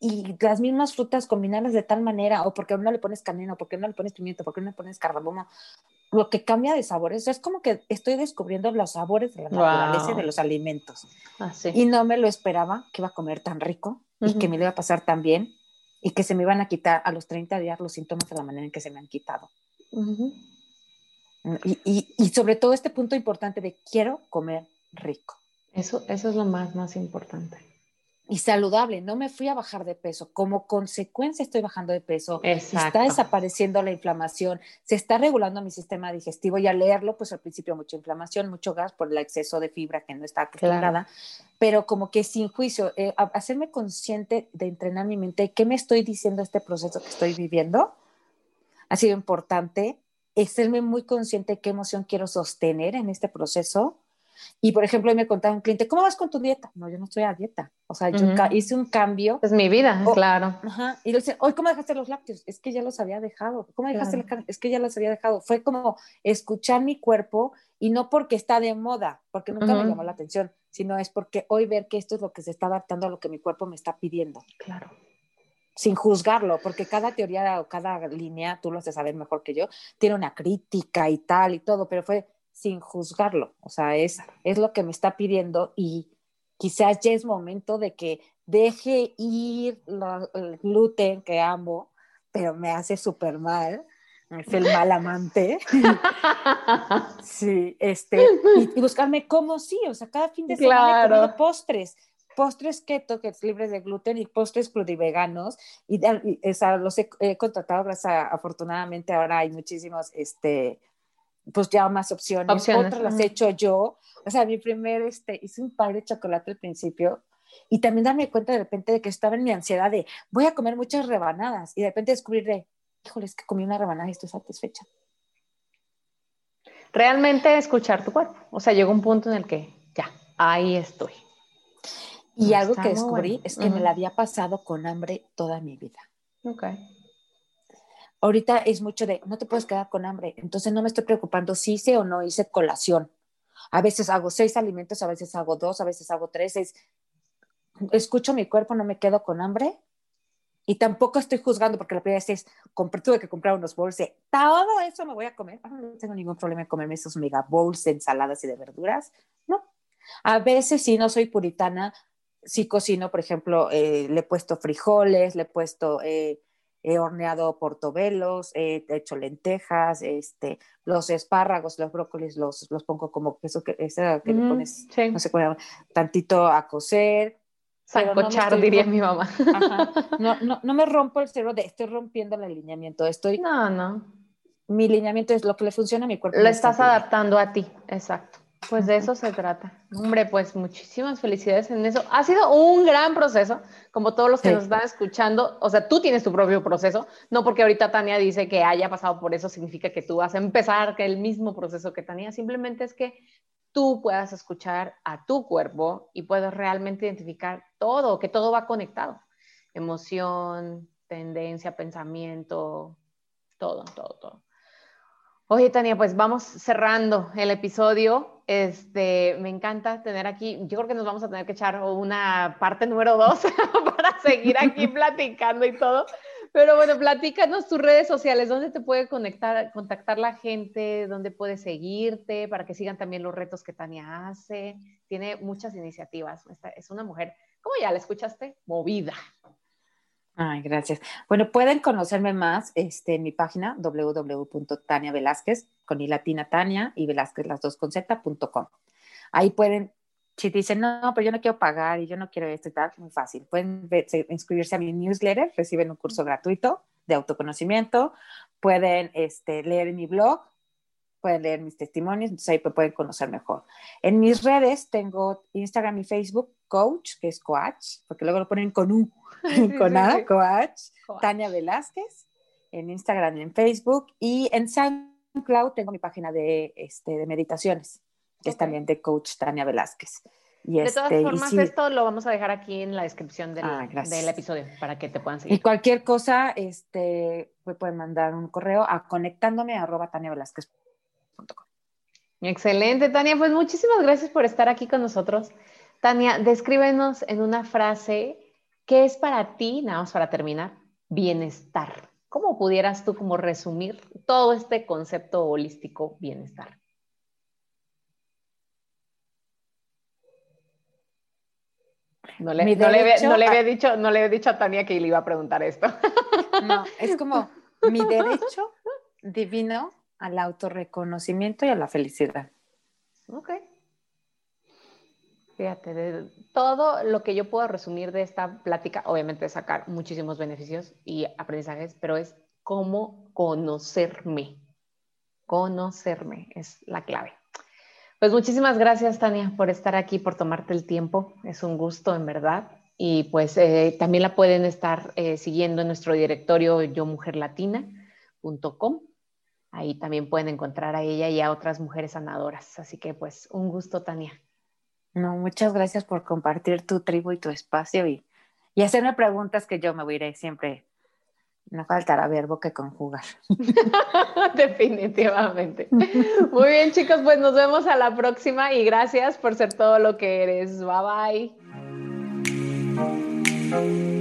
y las mismas frutas combinarlas de tal manera, o porque a uno le pones canela, o porque no le pones pimiento, porque no le pones cardamomo, lo que cambia de sabores, es como que estoy descubriendo los sabores de la naturaleza de los alimentos. Ah, y no me lo esperaba que iba a comer tan rico y que me lo iba a pasar tan bien y que se me iban a quitar a los 30 días los síntomas de la manera en que se me han quitado. y, y, y, sobre todo este punto importante de quiero comer rico. Eso, eso es lo más, más importante y saludable. No me fui a bajar de peso. Como consecuencia estoy bajando de peso. Está desapareciendo la inflamación. Se está regulando mi sistema digestivo y al leerlo, pues al principio mucha inflamación, mucho gas por el exceso de fibra que no está acostumbrada. Pero como que sin juicio, eh, hacerme consciente de entrenar mi mente, qué me estoy diciendo este proceso que estoy viviendo, ha sido importante. Hacerme muy consciente de qué emoción quiero sostener en este proceso y por ejemplo, me contaba un cliente, ¿cómo vas con tu dieta? No, yo no estoy a dieta. O sea, yo hice un cambio. Es mi vida, claro. Ajá. Y le dice, hoy, ¿cómo dejaste los lácteos? Es que ya los había dejado. ¿Cómo dejaste la carne? Es que ya los había dejado. Fue como escuchar mi cuerpo y no porque está de moda, porque nunca me llamó la atención, sino es porque hoy ver que esto es lo que se está adaptando a lo que mi cuerpo me está pidiendo. Claro sin juzgarlo, porque cada teoría o cada línea, tú lo de saber mejor que yo, tiene una crítica y tal y todo, pero fue sin juzgarlo. O sea, es, es lo que me está pidiendo y quizás ya es momento de que deje ir el gluten que amo, pero me hace súper mal. Es el mal amante. sí, este, y, buscarme como sí, o sea, cada fin de semana claro. postres postres keto, que es libres de gluten, y postres crudiveganos, y, y o los he, he, contratado, gracias afortunadamente ahora hay muchísimos, este, pues ya más opciones. Otras las he hecho yo. O sea, mi primer, este, hice un par de chocolate al principio y también darme cuenta de repente de que estaba en mi ansiedad de voy a comer muchas rebanadas y de repente descubrir de, híjole, es que comí una rebanada y estoy satisfecha. Realmente escuchar tu cuerpo. O sea, llegó un punto en el que ya, ahí estoy. Y algo que descubrí es que me la había pasado con hambre toda mi vida. Ok ahorita es mucho de, no te puedes quedar con hambre, entonces no me estoy preocupando si hice o no hice colación. A veces hago seis alimentos, a veces hago dos, a veces hago tres. escucho mi cuerpo, no me quedo con hambre y tampoco estoy juzgando porque la primera vez es, compré, tuve que comprar unos bowls de todo eso me voy a comer. Ah, no tengo ningún problema en comerme esos mega bowls de ensaladas y de verduras. No. A veces sí, no soy puritana, sí cocino, por ejemplo, eh, le he puesto frijoles, le he puesto... Eh, he horneado portobelos, he hecho lentejas, este, los espárragos, los brócolis los, los pongo como queso que, ese que le pones, no sé tantito a cocer. Sancochar, diría mi mamá. no, no, no, me rompo el cerebro de estoy rompiendo el alineamiento, estoy... No, no. mi lineamiento es lo que le funciona a mi cuerpo. Lo estás adaptando a ti, exacto. Pues de eso se trata. Hombre, pues muchísimas felicidades en eso. Ha sido un gran proceso, como todos los que nos están escuchando. O sea, tú tienes tu propio proceso, no porque ahorita Tania dice que haya pasado por eso significa que tú vas a empezar que el mismo proceso que Tania. Simplemente es que tú puedas escuchar a tu cuerpo y puedas realmente identificar todo, que todo va conectado. Emoción, tendencia, pensamiento, todo, todo, todo. Oye, Tania, pues vamos cerrando el episodio. Este, me encanta tener aquí, yo creo que nos vamos a tener que echar una parte número dos para seguir aquí platicando y todo. Pero bueno, platícanos tus redes sociales, dónde te puede conectar, contactar la gente, dónde puede seguirte, para que sigan también los retos que Tania hace. Tiene muchas iniciativas. es una mujer, ¿cómo ya la escuchaste? Movida. Gracias. Bueno, pueden conocerme más este, en mi página www.tania Velázquez, con latina Tania y Velázquez. Ahí pueden, si dicen, no, pero yo no quiero pagar y yo no quiero esto y tal, muy fácil. Pueden inscribirse a mi newsletter, reciben un curso gratuito de autoconocimiento, pueden este, leer mi blog, pueden leer mis testimonios, entonces ahí pueden conocer mejor. En mis redes tengo Instagram y Facebook, Coach, que es Coach, porque luego lo ponen con U con A, Coach, Tania Velázquez, en Instagram y en Facebook. Y en SoundCloud tengo mi página de, este, de meditaciones, que es también de Coach Tania Velázquez. Y de todas este, formas, esto lo vamos a dejar aquí en la descripción del, ah, del, episodio para que te puedan seguir. Y cualquier cosa, este, me pueden mandar un correo a conectándome a arroba Excelente, Tania. Pues muchísimas gracias por estar aquí con nosotros. Tania, descríbenos en una frase ¿Qué es para ti, nada más para terminar, bienestar? ¿Cómo pudieras tú como resumir todo este concepto holístico bienestar? No le, no, le, había dicho, no le había dicho a Tania que le iba a preguntar esto. No, es como mi derecho divino al autorreconocimiento y a la felicidad. Ok. De todo lo que yo puedo resumir de esta plática, obviamente sacar muchísimos beneficios y aprendizajes, pero es cómo conocerme. Conocerme es la clave. Pues muchísimas gracias, Tania, por estar aquí, por tomarte el tiempo. Es un gusto, en verdad. Y pues eh, también la pueden estar eh, siguiendo en nuestro directorio yomujerlatina.com. Ahí también pueden encontrar a ella y a otras mujeres sanadoras. Así que pues un gusto, Tania. No, muchas gracias por compartir tu tribu y tu espacio y, y hacerme preguntas que yo me voy a ir siempre. No faltará verbo que conjugar. Definitivamente. Muy bien, chicos, pues nos vemos a la próxima y gracias por ser todo lo que eres. Bye bye.